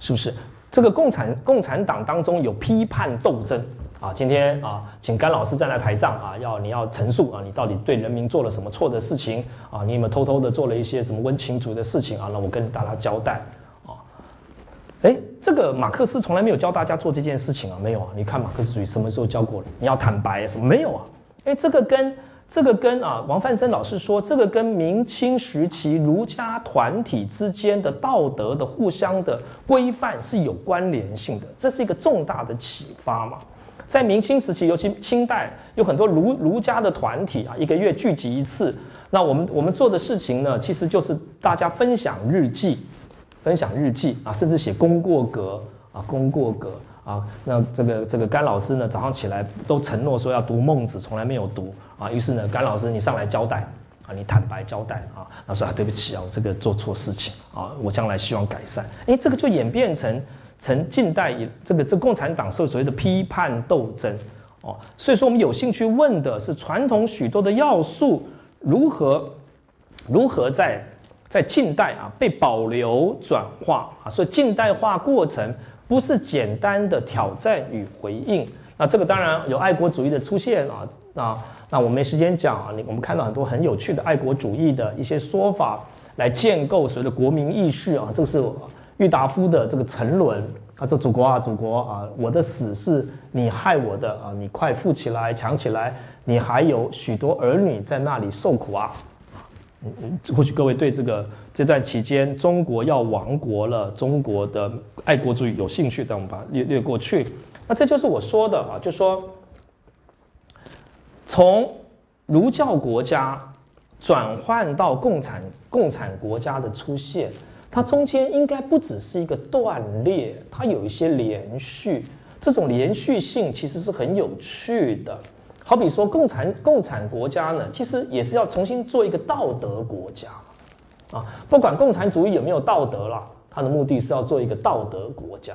A: 是不是？这个共产共产党当中有批判斗争啊，今天啊，请甘老师站在台上啊，要你要陈述啊，你到底对人民做了什么错的事情啊？你有没有偷偷的做了一些什么温情主义的事情啊？那我跟大家交代啊。哎，这个马克思从来没有教大家做这件事情啊，没有啊？你看马克思主义什么时候教过了？你要坦白什么没有啊？哎，这个跟。这个跟啊，王范生老师说，这个跟明清时期儒家团体之间的道德的互相的规范是有关联性的，这是一个重大的启发嘛。在明清时期，尤其清代，有很多儒儒家的团体啊，一个月聚集一次。那我们我们做的事情呢，其实就是大家分享日记，分享日记啊，甚至写功过格啊，功过格啊。那这个这个甘老师呢，早上起来都承诺说要读孟子，从来没有读。啊，于是呢，甘老师，你上来交代啊，你坦白交代啊，他说啊，对不起啊，我这个做错事情啊，我将来希望改善。哎，这个就演变成成近代以这个这共产党社所谓的批判斗争哦。所以说，我们有兴趣问的是传统许多的要素如何如何在在近代啊被保留转化啊。所以近代化过程不是简单的挑战与回应。那这个当然有爱国主义的出现啊啊。那我没时间讲啊，你我们看到很多很有趣的爱国主义的一些说法，来建构所谓的国民意识啊。这个是郁达夫的这个沉沦，他说：“祖国啊，祖国啊，我的死是你害我的啊，你快富起来，强起来，你还有许多儿女在那里受苦啊。”嗯嗯，或许各位对这个这段期间中国要亡国了，中国的爱国主义有兴趣，但我们把它略略过去。那这就是我说的啊，就说。从儒教国家转换到共产共产国家的出现，它中间应该不只是一个断裂，它有一些连续。这种连续性其实是很有趣的。好比说，共产共产国家呢，其实也是要重新做一个道德国家啊。不管共产主义有没有道德了，它的目的是要做一个道德国家。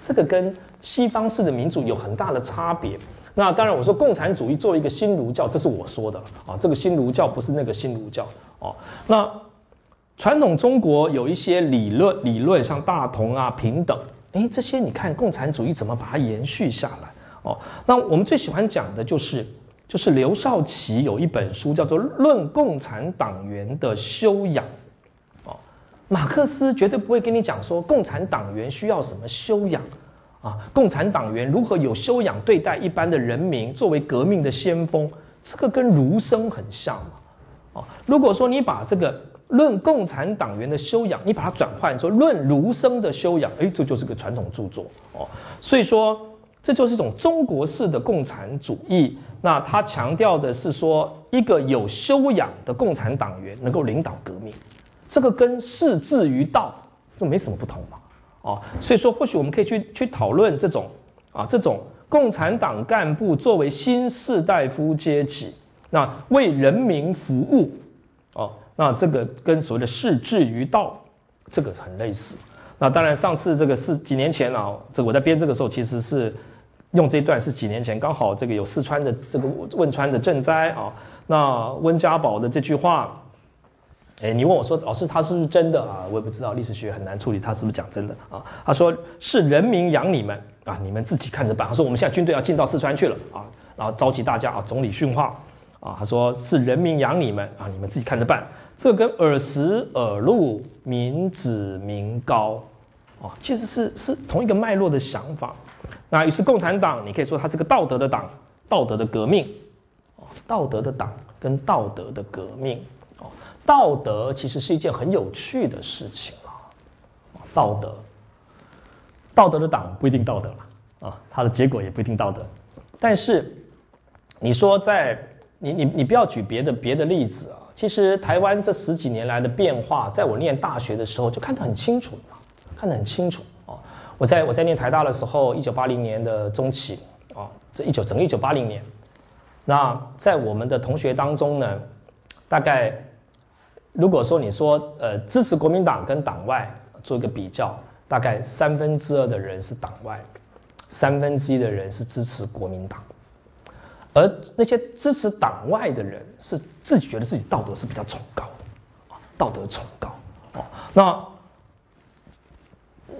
A: 这个跟西方式的民主有很大的差别。那当然，我说共产主义作为一个新儒教，这是我说的啊。这个新儒教不是那个新儒教哦。那传统中国有一些理论，理论像大同啊、平等，哎，这些你看共产主义怎么把它延续下来哦？那我们最喜欢讲的就是，就是刘少奇有一本书叫做《论共产党员的修养》哦。马克思绝对不会跟你讲说共产党员需要什么修养。啊，共产党员如何有修养对待一般的人民，作为革命的先锋，这个跟儒生很像嘛？啊，如果说你把这个论共产党员的修养，你把它转换说论儒生的修养，哎，这就是个传统著作哦。所以说，这就是一种中国式的共产主义。那他强调的是说，一个有修养的共产党员能够领导革命，这个跟视志于道，这没什么不同嘛。哦，所以说或许我们可以去去讨论这种啊，这种共产党干部作为新士大夫阶级，那为人民服务，哦，那这个跟所谓的士志于道，这个很类似。那当然，上次这个是几年前啊，这我在编这个时候，其实是用这一段是几年前，刚好这个有四川的这个汶川的赈灾啊，那温家宝的这句话。哎，你问我说，老师他是不是真的啊？我也不知道，历史学很难处理，他是不是讲真的啊？他说是人民养你们啊，你们自己看着办。他说我们现在军队要进到四川去了啊，然后召集大家啊，总理训话啊。他说是人民养你们啊，你们自己看着办。这跟耳时耳禄，民脂民膏啊，其实是是同一个脉络的想法。那于是共产党，你可以说它是个道德的党，道德的革命啊，道德的党跟道德的革命。道德其实是一件很有趣的事情啊。道德，道德的党不一定道德了啊，它的结果也不一定道德。但是你说在你你你不要举别的别的例子啊，其实台湾这十几年来的变化，在我念大学的时候就看得很清楚，看得很清楚啊。我在我在念台大的时候，一九八零年的中期啊，这一九整个一九八零年，那在我们的同学当中呢，大概如果说你说呃支持国民党跟党外做一个比较，大概三分之二的人是党外，三分之一的人是支持国民党。而那些支持党外的人，是自己觉得自己道德是比较崇高的，啊，道德崇高，哦，那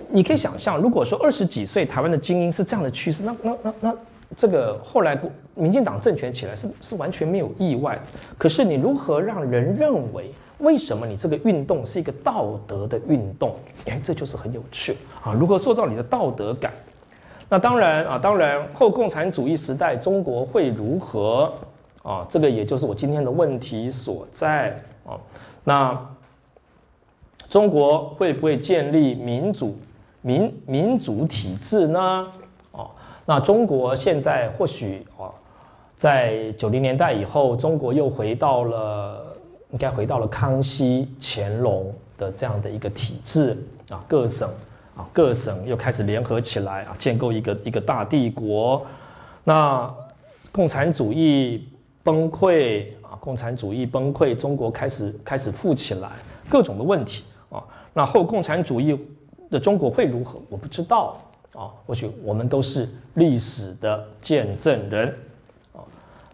A: 你可以想象，如果说二十几岁台湾的精英是这样的趋势，那那那那这个后来民进党政权起来是是完全没有意外。可是你如何让人认为，为什么你这个运动是一个道德的运动？哎，这就是很有趣啊！如何塑造你的道德感？那当然啊，当然后共产主义时代中国会如何啊？这个也就是我今天的问题所在啊。那中国会不会建立民主民民主体制呢？哦，那中国现在或许啊，在九零年代以后，中国又回到了应该回到了康熙、乾隆的这样的一个体制啊，各省。啊，各省又开始联合起来啊，建构一个一个大帝国。那共产主义崩溃啊，共产主义崩溃，中国开始开始富起来，各种的问题啊。那后共产主义的中国会如何？我不知道啊。或许我们都是历史的见证人啊。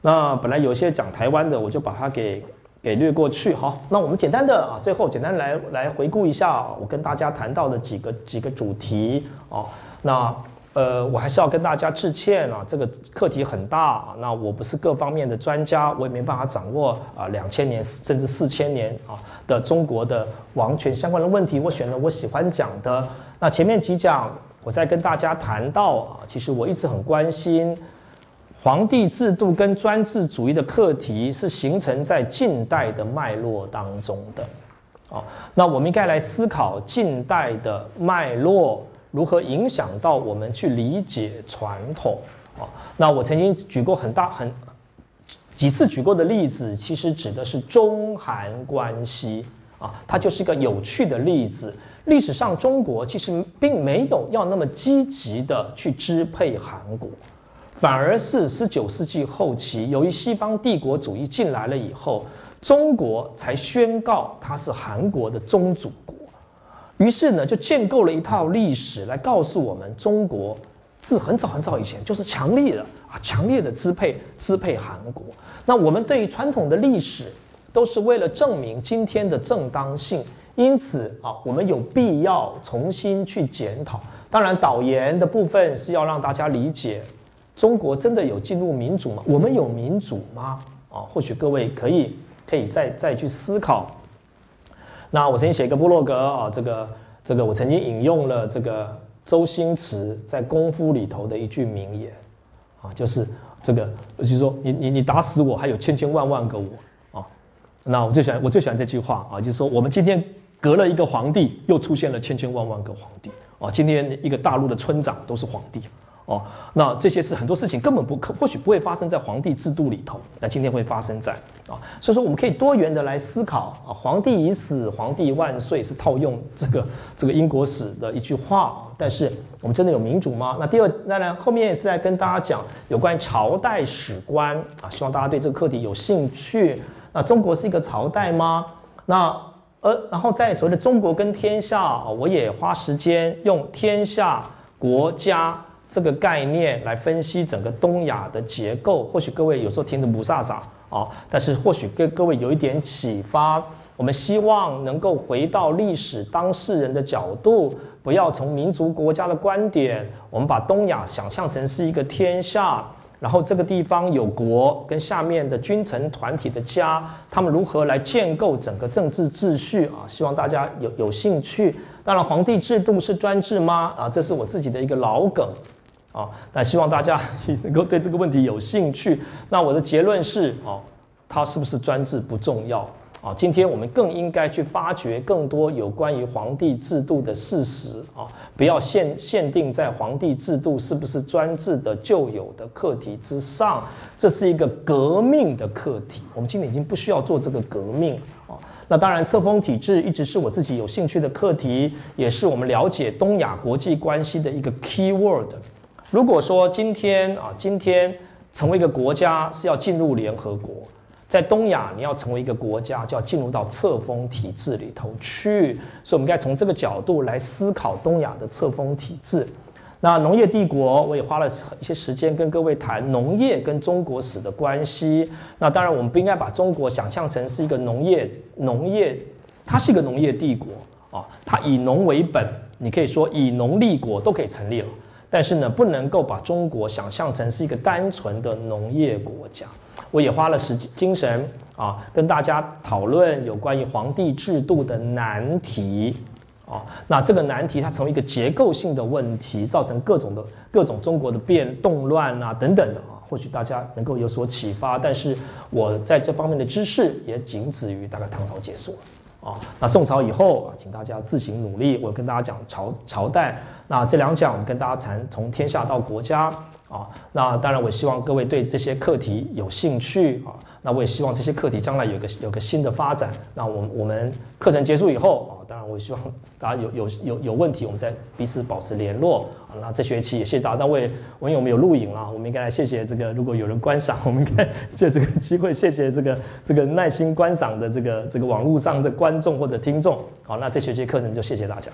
A: 那本来有些讲台湾的，我就把它给。给略过去，好，那我们简单的啊，最后简单来来回顾一下我跟大家谈到的几个几个主题哦。那呃，我还是要跟大家致歉啊，这个课题很大，那我不是各方面的专家，我也没办法掌握啊两千年甚至四千年啊的中国的王权相关的问题。我选了我喜欢讲的。那前面几讲，我在跟大家谈到啊，其实我一直很关心。皇帝制度跟专制主义的课题是形成在近代的脉络当中的，哦，那我们应该来思考近代的脉络如何影响到我们去理解传统，哦，那我曾经举过很大很几次举过的例子，其实指的是中韩关系啊，它就是一个有趣的例子。历史上中国其实并没有要那么积极的去支配韩国。反而是十九世纪后期，由于西方帝国主义进来了以后，中国才宣告它是韩国的宗主国。于是呢，就建构了一套历史来告诉我们，中国自很早很早以前就是强烈的啊，强烈的支配支配韩国。那我们对于传统的历史，都是为了证明今天的正当性。因此啊，我们有必要重新去检讨。当然，导言的部分是要让大家理解。中国真的有进入民主吗？我们有民主吗？啊，或许各位可以可以再再去思考。那我曾经写一个部落格啊，这个这个我曾经引用了这个周星驰在《功夫》里头的一句名言啊，就是这个就是说你你你打死我，还有千千万万个我啊。那我最喜欢我最喜欢这句话啊，就是说我们今天隔了一个皇帝，又出现了千千万万个皇帝啊。今天一个大陆的村长都是皇帝。哦，那这些是很多事情根本不可，或许不会发生在皇帝制度里头，那今天会发生在啊，所以说我们可以多元的来思考啊，皇帝已死，皇帝万岁是套用这个这个英国史的一句话，但是我们真的有民主吗？那第二，当然后面也是在跟大家讲有关朝代史观啊，希望大家对这个课题有兴趣。那中国是一个朝代吗？那呃，然后在所谓的中国跟天下，我也花时间用天下国家。这个概念来分析整个东亚的结构，或许各位有时候听得不飒飒啊，但是或许给各位有一点启发。我们希望能够回到历史当事人的角度，不要从民族国家的观点，我们把东亚想象成是一个天下，然后这个地方有国跟下面的君臣团体的家，他们如何来建构整个政治秩序啊？希望大家有有兴趣。当然，皇帝制度是专制吗？啊，这是我自己的一个老梗。啊，那希望大家能够对这个问题有兴趣。那我的结论是，哦，它是不是专制不重要，啊，今天我们更应该去发掘更多有关于皇帝制度的事实啊，不要限限定在皇帝制度是不是专制的旧有的课题之上，这是一个革命的课题。我们今天已经不需要做这个革命啊。那当然，册封体制一直是我自己有兴趣的课题，也是我们了解东亚国际关系的一个 key word。如果说今天啊，今天成为一个国家是要进入联合国。在东亚，你要成为一个国家，就要进入到册封体制里头去。所以，我们应该从这个角度来思考东亚的册封体制。那农业帝国，我也花了一些时间跟各位谈农业跟中国史的关系。那当然，我们不应该把中国想象成是一个农业农业，它是一个农业帝国啊，它以农为本，你可以说以农立国都可以成立了。但是呢，不能够把中国想象成是一个单纯的农业国家。我也花了时间精神啊，跟大家讨论有关于皇帝制度的难题啊。那这个难题它成为一个结构性的问题，造成各种的各种中国的变动乱啊等等的啊。或许大家能够有所启发，但是我在这方面的知识也仅止于大概唐朝结束了啊。那宋朝以后啊，请大家自行努力。我跟大家讲朝朝代，那这两讲我们跟大家谈从天下到国家。啊，那当然，我希望各位对这些课题有兴趣啊。那我也希望这些课题将来有个有个新的发展。那我我们课程结束以后啊，当然我希望大家有有有有问题，我们再彼此保持联络啊。那这学期也谢谢大家。那我也我因为我们有录影啊，我们应该来谢谢这个，如果有人观赏，我们应该 [LAUGHS] 借这个机会谢谢这个这个耐心观赏的这个这个网络上的观众或者听众。好，那这学期课程就谢谢大家。